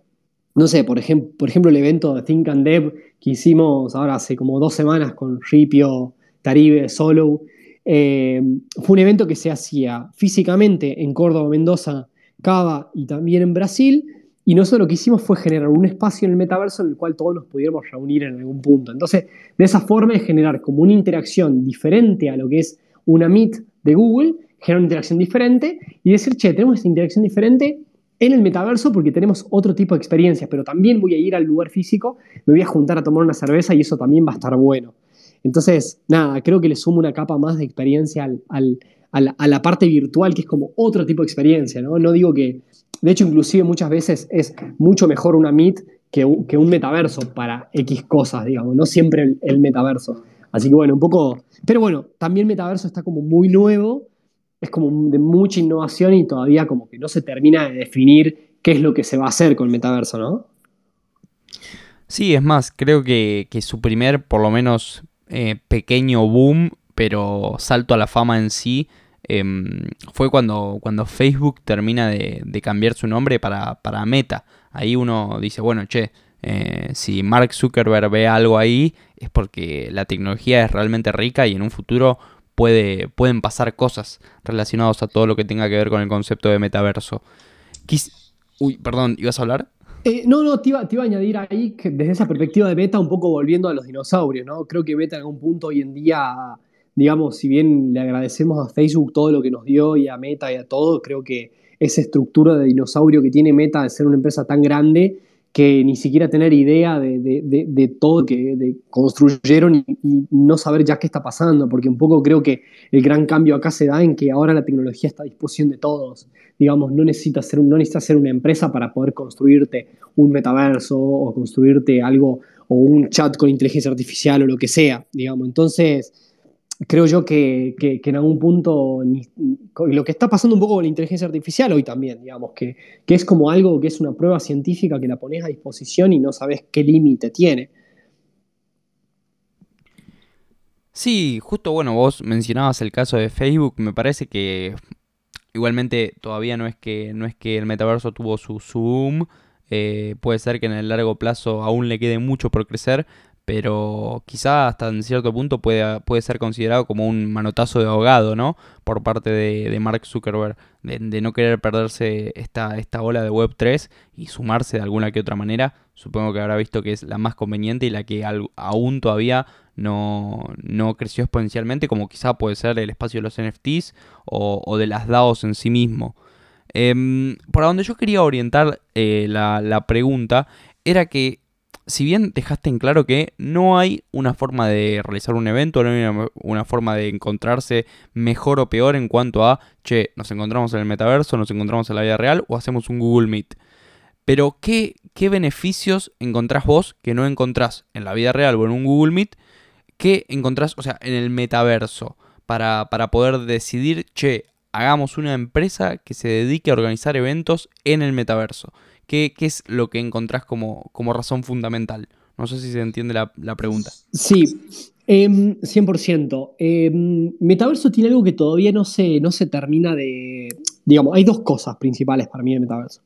no sé, por, ejemplo por ejemplo, el evento de Think and Dev que hicimos ahora hace como dos semanas con Ripio, Taribe, Solo. Eh, fue un evento que se hacía físicamente en Córdoba, Mendoza, Cava y también en Brasil, y nosotros lo que hicimos fue generar un espacio en el metaverso en el cual todos nos pudiéramos reunir en algún punto. Entonces, de esa forma es generar como una interacción diferente a lo que es una Meet de Google, generar una interacción diferente y decir, che, tenemos esta interacción diferente en el metaverso porque tenemos otro tipo de experiencias, pero también voy a ir al lugar físico, me voy a juntar a tomar una cerveza y eso también va a estar bueno. Entonces, nada, creo que le sumo una capa más de experiencia al, a, la, parte virtual, que es como otro tipo de experiencia, ¿no? No digo que de hecho, inclusive muchas veces es mucho mejor una Meet que, un metaverso para X cosas, digamos, no siempre el, metaverso. Así que bueno, un poco... Pero bueno, también metaverso está como muy nuevo, es como de mucha innovación y todavía como que no se termina de definir qué es lo que se va a hacer con el metaverso, ¿no? Sí, es más, creo que, su primer, por lo menos, eh, pequeño boom, pero salto a la fama en sí, Em, fue cuando, cuando Facebook termina de, cambiar su nombre para, Meta. Ahí uno dice, bueno, che, eh, si Mark Zuckerberg ve algo ahí es porque la tecnología es realmente rica y en un futuro puede, pueden pasar cosas relacionadas a todo lo que tenga que ver con el concepto de metaverso. Uy, perdón, ¿ibas a hablar? Eh, no, no, te iba, te iba, a añadir ahí que desde esa perspectiva de Meta, un poco volviendo a los dinosaurios, ¿no? Creo que Meta en algún punto hoy en día, digamos, si bien le agradecemos a Facebook todo lo que nos dio y a Meta y a todo, creo que esa estructura de dinosaurio que tiene Meta de ser una empresa tan grande que ni siquiera tener idea de, de, todo que construyeron y, y, no saber ya qué está pasando, porque un poco creo que el gran cambio acá se da en que ahora la tecnología está a disposición de todos. Digamos, no necesitas ser, no necesitas ser una empresa para poder construirte un metaverso o construirte algo o un chat con inteligencia artificial o lo que sea, digamos. Entonces, creo yo que, en algún punto lo que está pasando un poco con la inteligencia artificial hoy también, digamos, que, es como algo que es una prueba científica que la pones a disposición y no sabes qué límite tiene. Sí, justo bueno, vos mencionabas el caso de Facebook, me parece que igualmente todavía no es que, no es que el metaverso tuvo su, boom, eh, puede ser que en el largo plazo aún le quede mucho por crecer, pero quizá hasta en cierto punto puede, puede ser considerado como un manotazo de ahogado, ¿no? Por parte de, Mark Zuckerberg, de, no querer perderse esta, esta ola de Web3 y sumarse de alguna que otra manera. Supongo que habrá visto que es la más conveniente y la que aún todavía no, no, creció exponencialmente, como quizá puede ser el espacio de los NFTs o, de las DAOs en sí mismo. Eh, por donde yo quería orientar eh, la, la pregunta era que si bien dejaste en claro que no hay una forma de realizar un evento, no hay una, forma de encontrarse mejor o peor en cuanto a, che, nos encontramos en el metaverso, nos encontramos en la vida real o hacemos un Google Meet. Pero, ¿qué, beneficios encontrás vos que no encontrás en la vida real o en un Google Meet? ¿Qué encontrás, o sea, en el metaverso? Para poder decidir, che, hagamos una empresa que se dedique a organizar eventos en el metaverso. ¿Qué, es lo que encontrás como, como, razón fundamental? No sé si se entiende la, pregunta. Sí, 100%. Em, em, metaverso tiene algo que todavía no se, no se termina de... Digamos, hay dos cosas principales para mí en metaverso.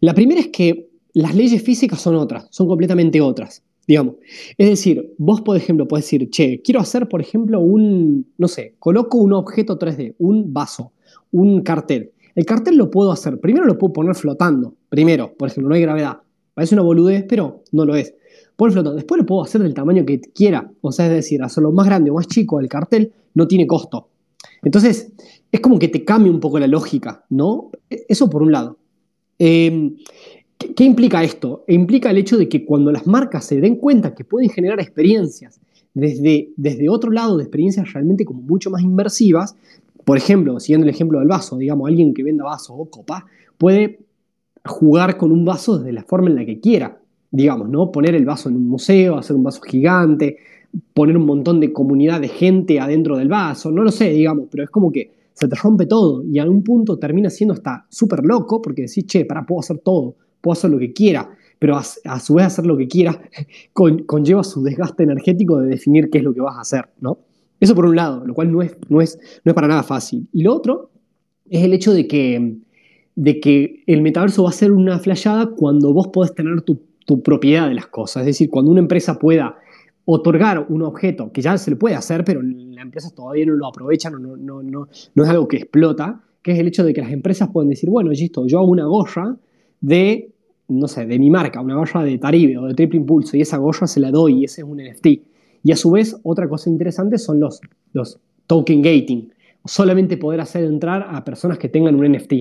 La primera es que las leyes físicas son otras, son completamente otras, digamos. Es decir, vos, por ejemplo, podés decir, che, quiero hacer, por ejemplo, un, no sé, coloco un objeto 3D, un vaso, un cartel. El cartel lo puedo hacer. Primero lo puedo poner flotando. Primero, por ejemplo, no hay gravedad. Parece una boludez, pero no lo es. Poner flotando. Después lo puedo hacer del tamaño que quiera. O sea, es decir, hacerlo más grande o más chico el cartel no tiene costo. Entonces, es como que te cambia un poco la lógica, ¿no? Eso por un lado. Em, ¿Qué implica esto? Implica el hecho de que cuando las marcas se den cuenta que pueden generar experiencias desde, desde otro lado, de experiencias realmente como mucho más inmersivas, por ejemplo, siguiendo el ejemplo del vaso, digamos, alguien que venda vaso o copa puede jugar con un vaso desde la forma en la que quiera, digamos, ¿no? Poner el vaso en un museo, hacer un vaso gigante, poner un montón de comunidad de gente adentro del vaso, no lo sé, digamos, pero es como que se te rompe todo y a un punto termina siendo hasta súper loco porque decís, che, para, puedo hacer todo, puedo hacer lo que quiera, pero a, su vez hacer lo que quiera conlleva su desgaste energético de definir qué es lo que vas a hacer, ¿no? Eso por un lado, lo cual no es, no es, no es para nada fácil. Y lo otro es el hecho de que, de que el metaverso va a ser una flashada cuando vos podés tener tu, tu propiedad de las cosas. Es decir, cuando una empresa pueda otorgar un objeto, que ya se le puede hacer, pero las empresas todavía no lo aprovechan, no, no, no, no es algo que explota, que es el hecho de que las empresas pueden decir, bueno, listo, yo hago una gorra de, no sé, de mi marca, una gorra de Taribe o de Triple Impulso, y esa gorra se la doy y ese es un NFT. Y a su vez, otra cosa interesante son los, los token gating. Solamente poder hacer entrar a personas que tengan un NFT.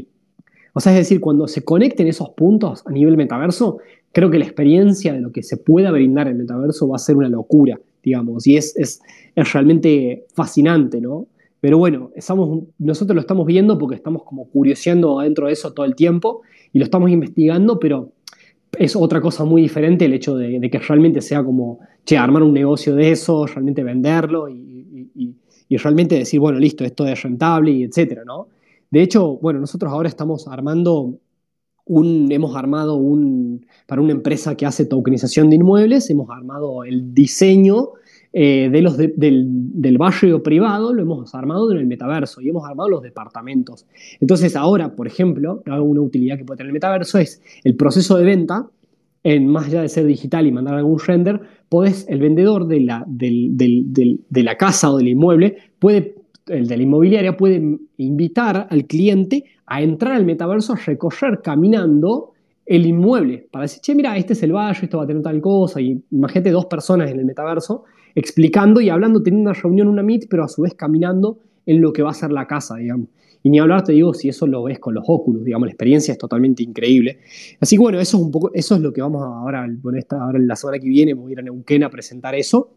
O sea, es decir, cuando se conecten esos puntos a nivel metaverso, creo que la experiencia de lo que se pueda brindar en el metaverso va a ser una locura, digamos, y es, es, es realmente fascinante, ¿no? Pero bueno, estamos, nosotros lo estamos viendo porque estamos como curioseando adentro de eso todo el tiempo y lo estamos investigando, pero es otra cosa muy diferente el hecho de, que realmente sea como, che, armar un negocio de eso, realmente venderlo y, realmente decir, bueno, listo, esto es rentable y etcétera, ¿no? De hecho, bueno, nosotros ahora estamos armando un, hemos armado un, para una empresa que hace tokenización de inmuebles, hemos armado el diseño eh, de los del, barrio privado lo hemos armado en el metaverso y hemos armado los departamentos. Entonces ahora, por ejemplo, una utilidad que puede tener el metaverso es el proceso de venta, en más allá de ser digital y mandar algún render, podés, el vendedor de la, de la casa o del inmueble puede el de la inmobiliaria puede invitar al cliente a entrar al metaverso, a recorrer caminando el inmueble, para decir, che, mira, este es el barrio, esto va a tener tal cosa, y imagínate dos personas en el metaverso explicando y hablando, teniendo una reunión, una meet, pero a su vez caminando en lo que va a ser la casa, digamos. Y ni hablar, te digo, si eso lo ves con los óculos, digamos, la experiencia es totalmente increíble. Así que bueno, eso es un poco, eso es lo que vamos a ahora, bueno, esta, ahora la semana que viene voy a ir a Neuquén a presentar eso.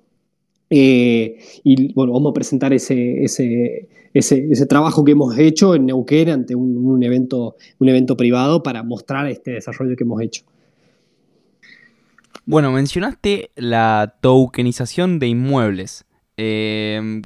Eh, y bueno, vamos a presentar ese, ese, ese, trabajo que hemos hecho en Neuquén ante un, evento, un evento privado para mostrar este desarrollo que hemos hecho. Bueno, mencionaste la tokenización de inmuebles. Eh,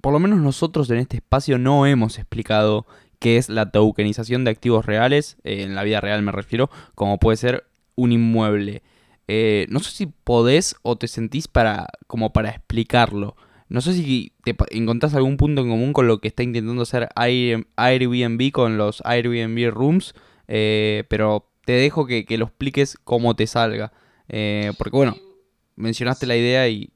por lo menos nosotros en este espacio no hemos explicado qué es la tokenización de activos reales, eh, en la vida real me refiero, como puede ser un inmueble. Eh, no sé si podés o te sentís para, como para explicarlo. No sé si te encontrás algún punto en común con lo que está intentando hacer Airbnb con los Airbnb Rooms, eh, pero te dejo que, lo expliques cómo te salga. porque bueno, mencionaste la idea y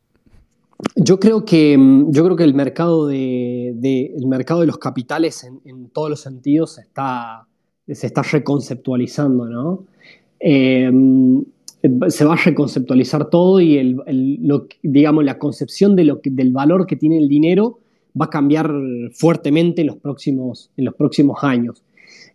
yo creo que, mm, yo creo que el, mercado de, el mercado de los capitales en, todos los sentidos se está, se está reconceptualizando, ¿no? Se va a reconceptualizar todo y el, digamos, la concepción de lo del valor que tiene el dinero va a cambiar fuertemente en los próximos, en los próximos años.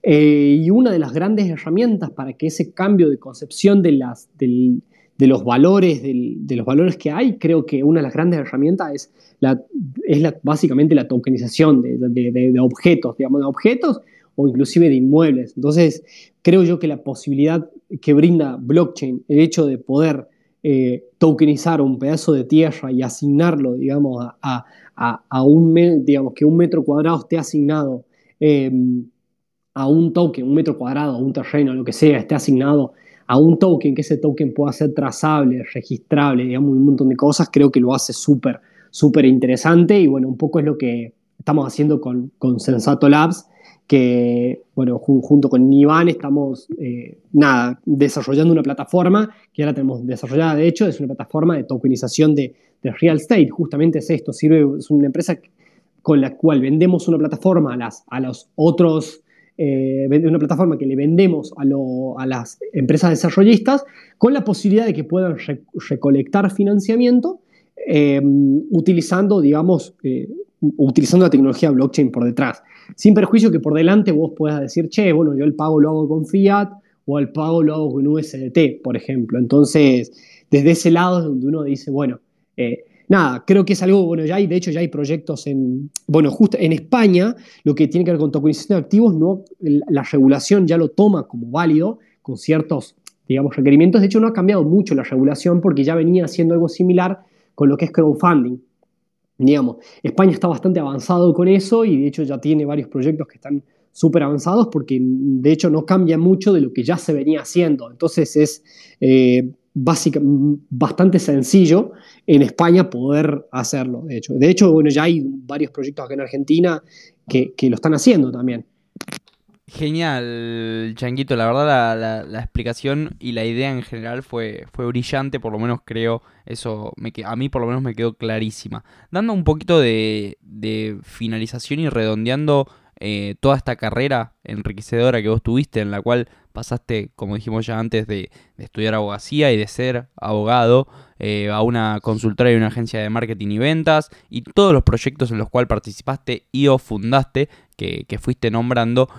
Eh, y una de las grandes herramientas para que ese cambio de concepción de las, del, de los valores, de los valores que hay, creo que una de las grandes herramientas es, la, es la, básicamente la tokenización de, objetos, digamos, de objetos o inclusive de inmuebles. Entonces, creo yo que la posibilidad que brinda blockchain, el hecho de poder eh, tokenizar un pedazo de tierra y asignarlo, digamos, a, un, digamos, que un metro cuadrado esté asignado em, a un token, un metro cuadrado, un terreno, lo que sea, esté asignado a un token, que ese token pueda ser trazable, registrable, digamos, un montón de cosas, creo que lo hace súper, súper interesante. Y bueno, un poco es lo que estamos haciendo con, con Sensato Labs, que, bueno, junto con Iván estamos, eh, nada, desarrollando una plataforma que ahora tenemos desarrollada, de hecho, es una plataforma de tokenización de, real estate, justamente es esto, sirve, es una empresa con la cual vendemos una plataforma a, las, a los otros eh, una plataforma que le vendemos a, las empresas desarrollistas con la posibilidad de que puedan recolectar financiamiento em, utilizando, digamos, eh, utilizando la tecnología blockchain por detrás. Sin perjuicio que por delante vos puedas decir, che, bueno, yo el pago lo hago con fiat o el pago lo hago con USDT, por ejemplo. Entonces, desde ese lado es donde uno dice, bueno, eh, nada, creo que es algo, bueno, ya hay, de hecho ya hay proyectos en, bueno, justo en España, lo que tiene que ver con tokenización de activos, no, la regulación ya lo toma como válido, con ciertos, digamos, requerimientos. De hecho, no ha cambiado mucho la regulación porque ya venía haciendo algo similar con lo que es crowdfunding. Digamos, España está bastante avanzado con eso y de hecho ya tiene varios proyectos que están súper avanzados porque de hecho no cambia mucho de lo que ya se venía haciendo. Entonces es, eh, bastante sencillo en España poder hacerlo, de hecho. De hecho, bueno, ya hay varios proyectos acá en Argentina que, lo están haciendo también. Genial, Changuito. La verdad, la, explicación y la idea en general fue, fue brillante, por lo menos creo, eso me, a mí por lo menos me quedó clarísima. Dando un poquito de, de finalización y redondeando eh, toda esta carrera enriquecedora que vos tuviste, en la cual pasaste, como dijimos ya antes, de, estudiar abogacía y de ser abogado eh, a una consultora y una agencia de marketing y ventas, y todos los proyectos en los cuales participaste y o fundaste, que, fuiste nombrando.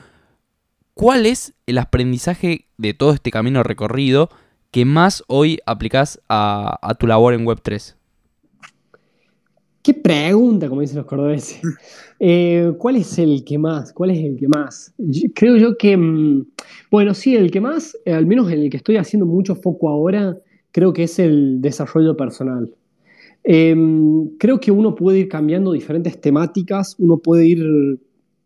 ¿Cuál es el aprendizaje de todo este camino recorrido que más hoy aplicás a, a tu labor en Web3? Qué pregunta, como dicen los cordobeses. Eh, ¿Cuál es el que más? ¿Cuál es el que más? creo yo que, mm, bueno, sí, el que más, eh, al menos en el que estoy haciendo mucho foco ahora, creo que es el desarrollo personal. Em, creo que uno puede ir cambiando diferentes temáticas, uno puede ir,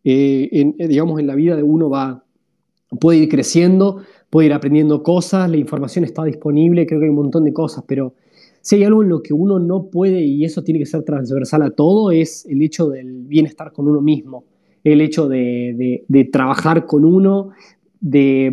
eh, digamos, en la vida de uno va, puede ir creciendo, puede ir aprendiendo cosas, la información está disponible, creo que hay un montón de cosas, pero si hay algo en lo que uno no puede, y eso tiene que ser transversal a todo, es el hecho del bienestar con uno mismo, el hecho de, trabajar con uno, de,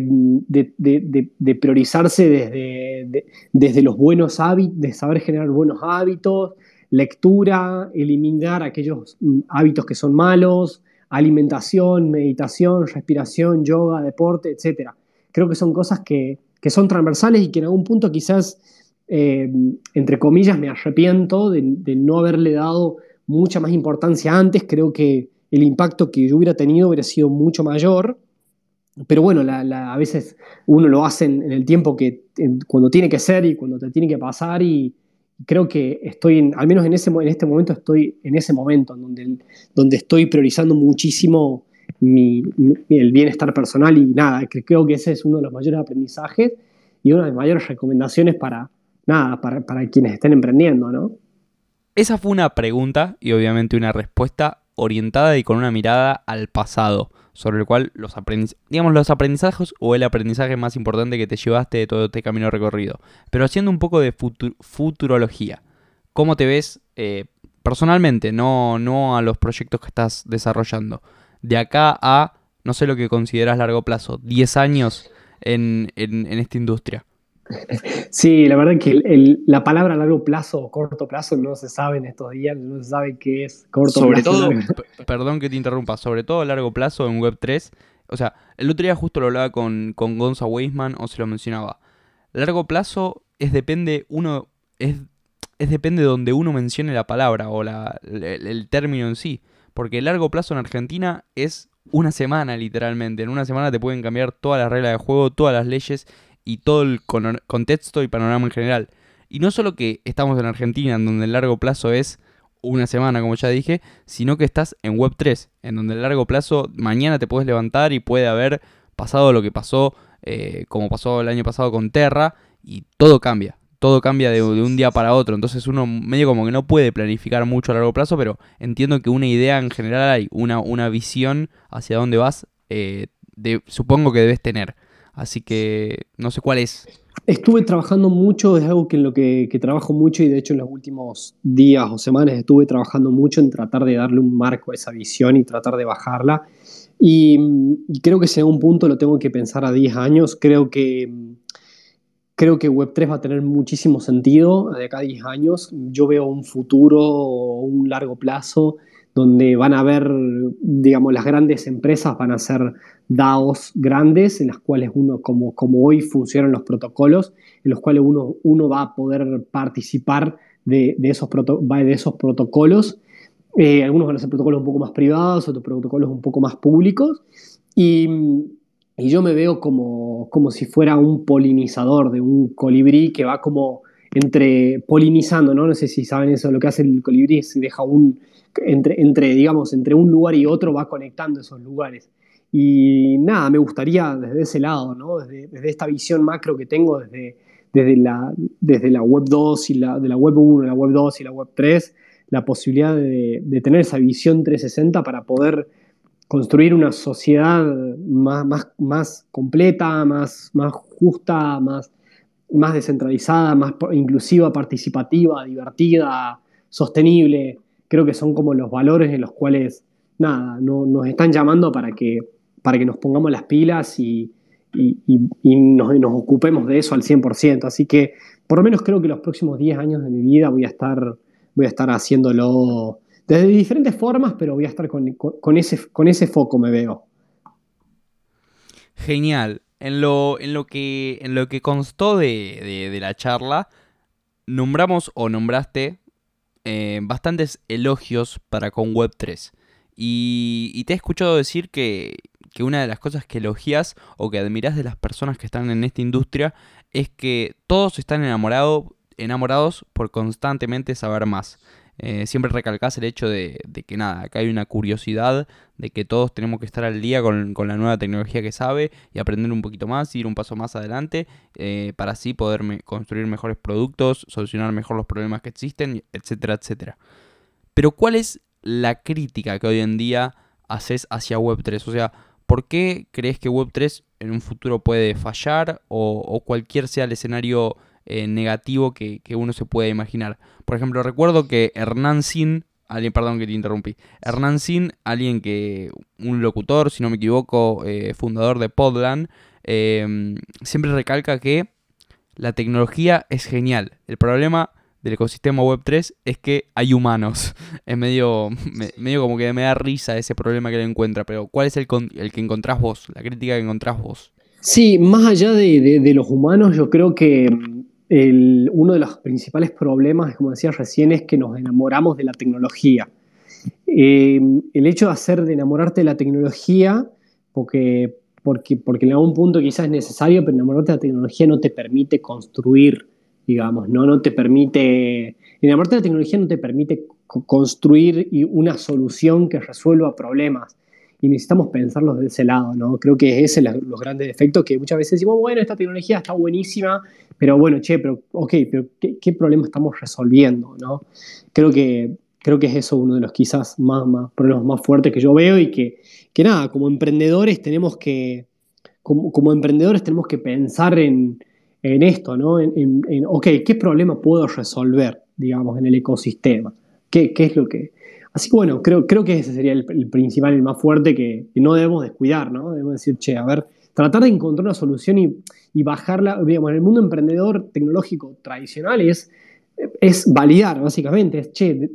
priorizarse desde, desde los buenos hábitos, de saber generar buenos hábitos, lectura, eliminar aquellos mm, hábitos que son malos, alimentación, meditación, respiración, yoga, deporte, etc. creo que son cosas que, que son transversales y que en algún punto quizás, eh, entre comillas, me arrepiento de, no haberle dado mucha más importancia antes. Creo que el impacto que yo hubiera tenido hubiera sido mucho mayor. Pero bueno, a veces uno lo hace en, el tiempo que cuando tiene que ser y cuando te tiene que pasar y, creo que estoy, al menos en, en este momento, estoy en ese momento en donde, donde estoy priorizando muchísimo el bienestar personal y nada, creo que ese es uno de los mayores aprendizajes y una de las mayores recomendaciones para, nada, para, para quienes estén emprendiendo, ¿no? Esa fue una pregunta y obviamente una respuesta orientada y con una mirada al pasado, sobre el cual los, digamos, los aprendizajes o el aprendizaje más importante que te llevaste de todo este camino recorrido. Pero haciendo un poco de futurología, ¿cómo te ves eh, personalmente, no, no a los proyectos que estás desarrollando? De acá a, no sé lo que consideras largo plazo, 10 años en, en esta industria. Sí, la verdad que la palabra largo plazo o corto plazo no se sabe en estos días, no se sabe qué es corto sobre plazo. Todo, perdón que te interrumpa, sobre todo a largo plazo en Web3. O sea, el otro día justo lo hablaba con, con Gonza Weisman o se lo mencionaba. Largo plazo es depende uno es, es depende de donde uno mencione la palabra o la, el, el término en sí. Porque largo plazo en Argentina es una semana literalmente. En una semana te pueden cambiar todas las reglas de juego, todas las leyes y todo el contexto y panorama en general. Y no solo que estamos en Argentina, en donde el largo plazo es una semana, como ya dije, sino que estás en Web3, en donde el largo plazo mañana te puedes levantar y puede haber pasado lo que pasó, eh, como pasó el año pasado con Terra, y todo cambia. Todo cambia de, un día para otro. Entonces uno medio como que no puede planificar mucho a largo plazo, pero entiendo que una idea en general hay, una, una visión hacia dónde vas, eh, supongo que debes tener. Así que no sé cuál es. Estuve trabajando mucho, es algo que en lo que, trabajo mucho y de hecho en los últimos días o semanas estuve trabajando mucho en tratar de darle un marco a esa visión y tratar de bajarla. Y, creo que si a un punto lo tengo que pensar a 10 años, creo que, creo que Web3 va a tener muchísimo sentido de acá a 10 años. Yo veo un futuro un largo plazo donde van a haber, digamos, las grandes empresas van a ser DAOs grandes en las cuales uno, como, como hoy funcionan los protocolos, en los cuales uno, uno va a poder participar de, esos, de esos protocolos. Eh, algunos van a ser protocolos un poco más privados, otros protocolos un poco más públicos. Y, y yo me veo como, como si fuera un polinizador de un colibrí que va como entre polinizando, ¿no? No sé si saben eso, lo que hace el colibrí es deja un, entre, entre, digamos, entre un lugar y otro va conectando esos lugares. Y nada, me gustaría desde ese lado, ¿no? desde, esta visión macro que tengo desde, desde, la, desde la Web 2 y la, de la Web 1, la Web 2 y la Web 3, la posibilidad de, de tener esa visión 360 para poder construir una sociedad más, más, más completa, más, más justa, más, más descentralizada, más inclusiva, participativa, divertida, sostenible. Creo que son como los valores en los cuales, nada, nos están llamando para que para que nos pongamos las pilas y, nos, ocupemos de eso al 100%. Así que por lo menos creo que los próximos 10 años de mi vida voy a estar, voy a estar haciéndolo desde diferentes formas, pero voy a estar con, ese, con ese foco, me veo. Genial. En lo, en lo, que, en lo que constó de, la charla, nombramos o nombraste eh, bastantes elogios para con Web3. Y, y, te he escuchado decir que, que una de las cosas que elogias o que admiras de las personas que están en esta industria es que todos están enamorados por constantemente saber más. Eh, siempre recalcas el hecho de, que nada, acá hay una curiosidad de que todos tenemos que estar al día con, la nueva tecnología que sabe y aprender un poquito más, ir un paso más adelante eh, para así poder construir mejores productos, solucionar mejor los problemas que existen, etcétera, etcétera. Pero ¿cuál es la crítica que hoy en día haces hacia Web3? O sea, ¿Por qué crees que Web3 en un futuro puede fallar o, cualquier sea el escenario eh, negativo que, uno se pueda imaginar? Por ejemplo, recuerdo que Hernán Sin, alguien, perdón que te interrumpí, Hernán Sin, alguien que, un locutor, si no me equivoco, eh, fundador de Podland, em, siempre recalca que la tecnología es genial. El problema del ecosistema Web3 es que hay humanos. Es medio, medio como que me da risa ese problema que lo encuentra, pero ¿cuál es el, el que encontrás vos? La crítica que encontrás vos. Sí, más allá de, los humanos, yo creo que mm, uno de los principales problemas, como decía recién, es que nos enamoramos de la tecnología. Eh, el hecho de hacer de enamorarte de la tecnología, porque, porque, porque en algún punto quizás es necesario, pero enamorarte de la tecnología no te permite construir, digamos, no, no te permite, enamorarte de la tecnología no te permite construir una solución que resuelva problemas. Y necesitamos pensarlo de ese lado, ¿no? Creo que ese es los grandes defectos que muchas veces decimos, bueno, esta tecnología está buenísima, pero bueno, che, pero, ok, pero ¿qué, qué problema estamos resolviendo, ¿no? Creo que creo que es eso uno de los quizás más, más problemas más fuertes que yo veo y que, que nada, como emprendedores tenemos que, como, emprendedores tenemos que pensar en, esto, ¿no? En, ok, ¿qué problema puedo resolver, digamos, en el ecosistema? ¿Qué, es lo que...? Así que bueno, creo, creo que ese sería el, principal, el más fuerte que, no debemos descuidar, ¿no? Debemos decir, che, a ver, tratar de encontrar una solución y, y bajarla, digamos, en el mundo emprendedor tecnológico tradicional es es validar, básicamente. Es, che,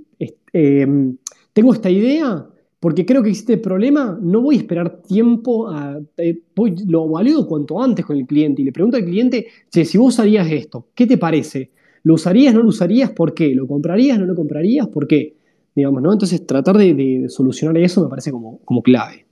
em, tengo esta idea porque creo que existe problema, no voy a esperar tiempo, eh, lo valido cuanto antes con el cliente y le pregunto al cliente, che, si vos harías esto, ¿qué te parece? ¿Lo usarías, no lo usarías? ¿Por qué? ¿Lo comprarías, no lo comprarías? ¿Por qué? Digamos, ¿no? Entonces tratar de, solucionar eso me parece como, como clave.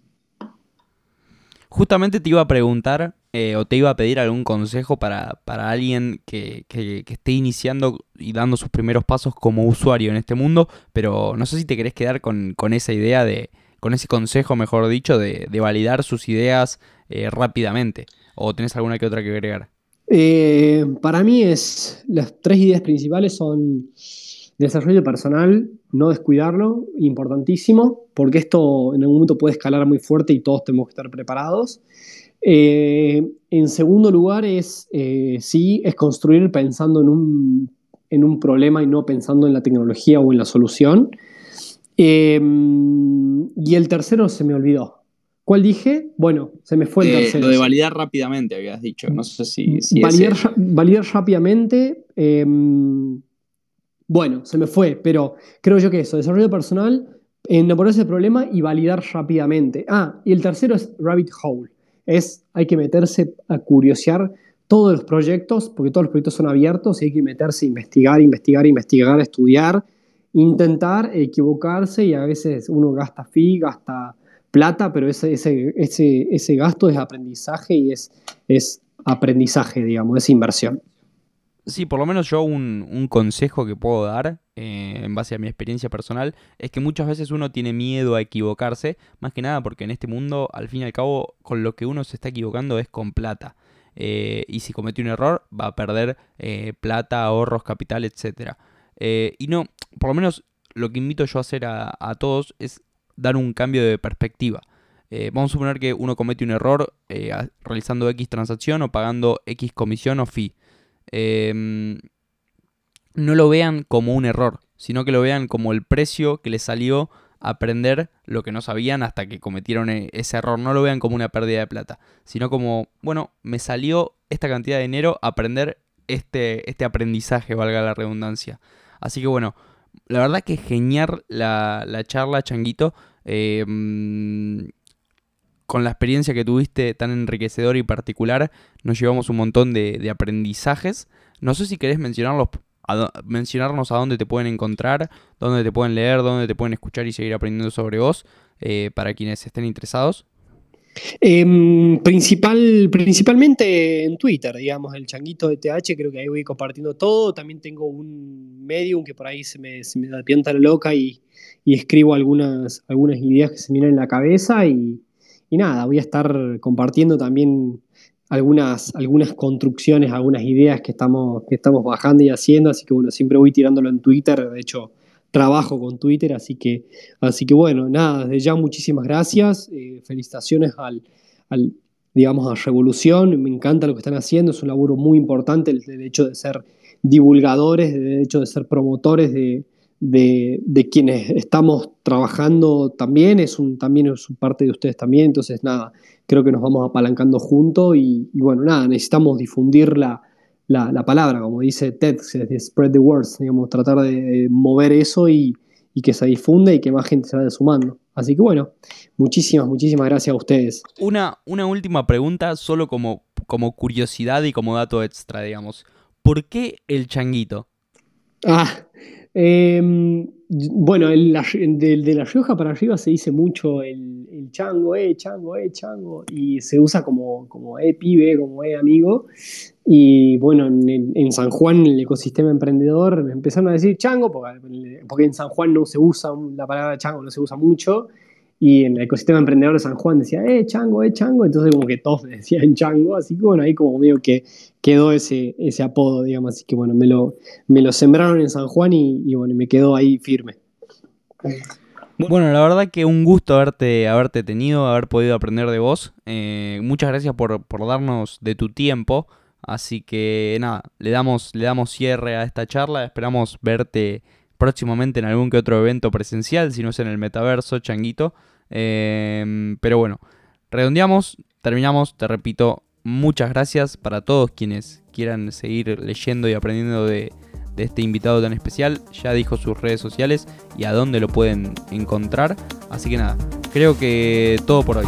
Justamente te iba a preguntar eh, o te iba a pedir algún consejo para, alguien que, esté iniciando y dando sus primeros pasos como usuario en este mundo, pero no sé si te querés quedar con, esa idea de, con ese consejo, mejor dicho, de, validar sus ideas eh, rápidamente, o tenés alguna que otra que agregar. Eh, para mí es, las tres ideas principales son desarrollo personal, no descuidarlo, importantísimo, porque esto en algún momento puede escalar muy fuerte y todos tenemos que estar preparados. Eh, en segundo lugar, es eh, sí, es construir pensando en un, en un, problema y no pensando en la tecnología o en la solución. Eh, y el tercero se me olvidó. ¿Cuál dije? Bueno, se me fue el tercero. Lo de validar rápidamente, habías dicho. No sé si. validar, validar, rápidamente. bueno, se me fue, pero creo yo que eso, desarrollo personal, enamorarse del problema y validar rápidamente. Ah, y el tercero es rabbit hole es hay que meterse a curiosear todos los proyectos, porque todos los proyectos son abiertos y hay que meterse a investigar, investigar, investigar, estudiar, intentar equivocarse y a veces uno gasta fee, gasta plata, pero ese, ese, ese, ese gasto es aprendizaje y es, es aprendizaje, digamos, es inversión. Sí, por lo menos yo un, consejo que puedo dar, eh, en base a mi experiencia personal, es que muchas veces uno tiene miedo a equivocarse, más que nada porque en este mundo, al fin y al cabo, con lo que uno se está equivocando es con plata. Eh, y si comete un error, va a perder eh, plata, ahorros, capital, etc. y no, por lo menos lo que invito yo a hacer a, a todos es dar un cambio de perspectiva. vamos a suponer que uno comete un error realizando X transacción o pagando X comisión o fee. Em, no lo vean como un error, sino que lo vean como el precio que les salió aprender lo que no sabían hasta que cometieron e, ese error. No lo vean como una pérdida de plata, sino como, bueno, me salió esta cantidad de dinero aprender este, este aprendizaje, valga la redundancia. Así que bueno, la verdad que genial la, la charla, Changuito. Em, con la experiencia que tuviste tan enriquecedora y particular, nos llevamos un montón de, aprendizajes. No sé si querés mencionarlos, mencionarnos a dónde te pueden encontrar, dónde te pueden leer, dónde te pueden escuchar y seguir aprendiendo sobre vos, eh, para quienes estén interesados. Em, principal, principalmente en Twitter, digamos, el changuito de TH, creo que ahí voy compartiendo todo. También tengo un medium que por ahí se me, se da pianta la loca y, escribo algunas, algunas ideas que se me en la cabeza y, y nada, voy a estar compartiendo también algunas, algunas construcciones, algunas ideas que estamos, que estamos bajando y haciendo, así que bueno, siempre voy tirándolo en Twitter, de hecho trabajo con Twitter, así que, así que bueno, nada, desde ya muchísimas gracias, eh, felicitaciones al, al, digamos, a Revolución, me encanta lo que están haciendo, es un laburo muy importante el, el hecho de ser divulgadores, el hecho de ser promotores de, de, quienes estamos trabajando también, es un, también es parte de ustedes también, entonces nada, creo que nos vamos apalancando juntos y, bueno, nada, necesitamos difundir la, palabra, como dice Ted, spread the words, digamos, tratar de mover eso y, que se difunda y que más gente se vaya sumando. Así que bueno, muchísimas, muchísimas gracias a ustedes. Una, una última pregunta, solo como como curiosidad y como dato extra, digamos. ¿Por qué el changuito? Ah, em, bueno, de, La Rioja para arriba se dice mucho el, chango, eh, chango, eh, chango, y se usa como, como eh, pibe, como eh, amigo. Y bueno, en, San Juan, el ecosistema emprendedor, me empezaron a decir chango, porque, porque en San Juan no se usa, la palabra chango no se usa mucho. Y en el ecosistema emprendedor de San Juan decía, eh, chango, eh, chango. Entonces como que todos decían chango. Así que bueno, ahí como medio que quedó ese, ese apodo, digamos. Así que bueno, me lo, me lo sembraron en San Juan y, bueno, me quedó ahí firme. Bueno, la verdad que un gusto haberte, haberte tenido, haber podido aprender de vos. Eh, muchas gracias por, por, darnos de tu tiempo. Así que nada, le damos, le damos cierre a esta charla. Esperamos verte próximamente en algún que otro evento presencial, si no es en el metaverso, changuito. Em, pero bueno, redondeamos, terminamos, te repito, muchas gracias para todos quienes quieran seguir leyendo y aprendiendo de, de este invitado tan especial. Ya dijo sus redes sociales y a dónde lo pueden encontrar. Así que nada, creo que todo por hoy.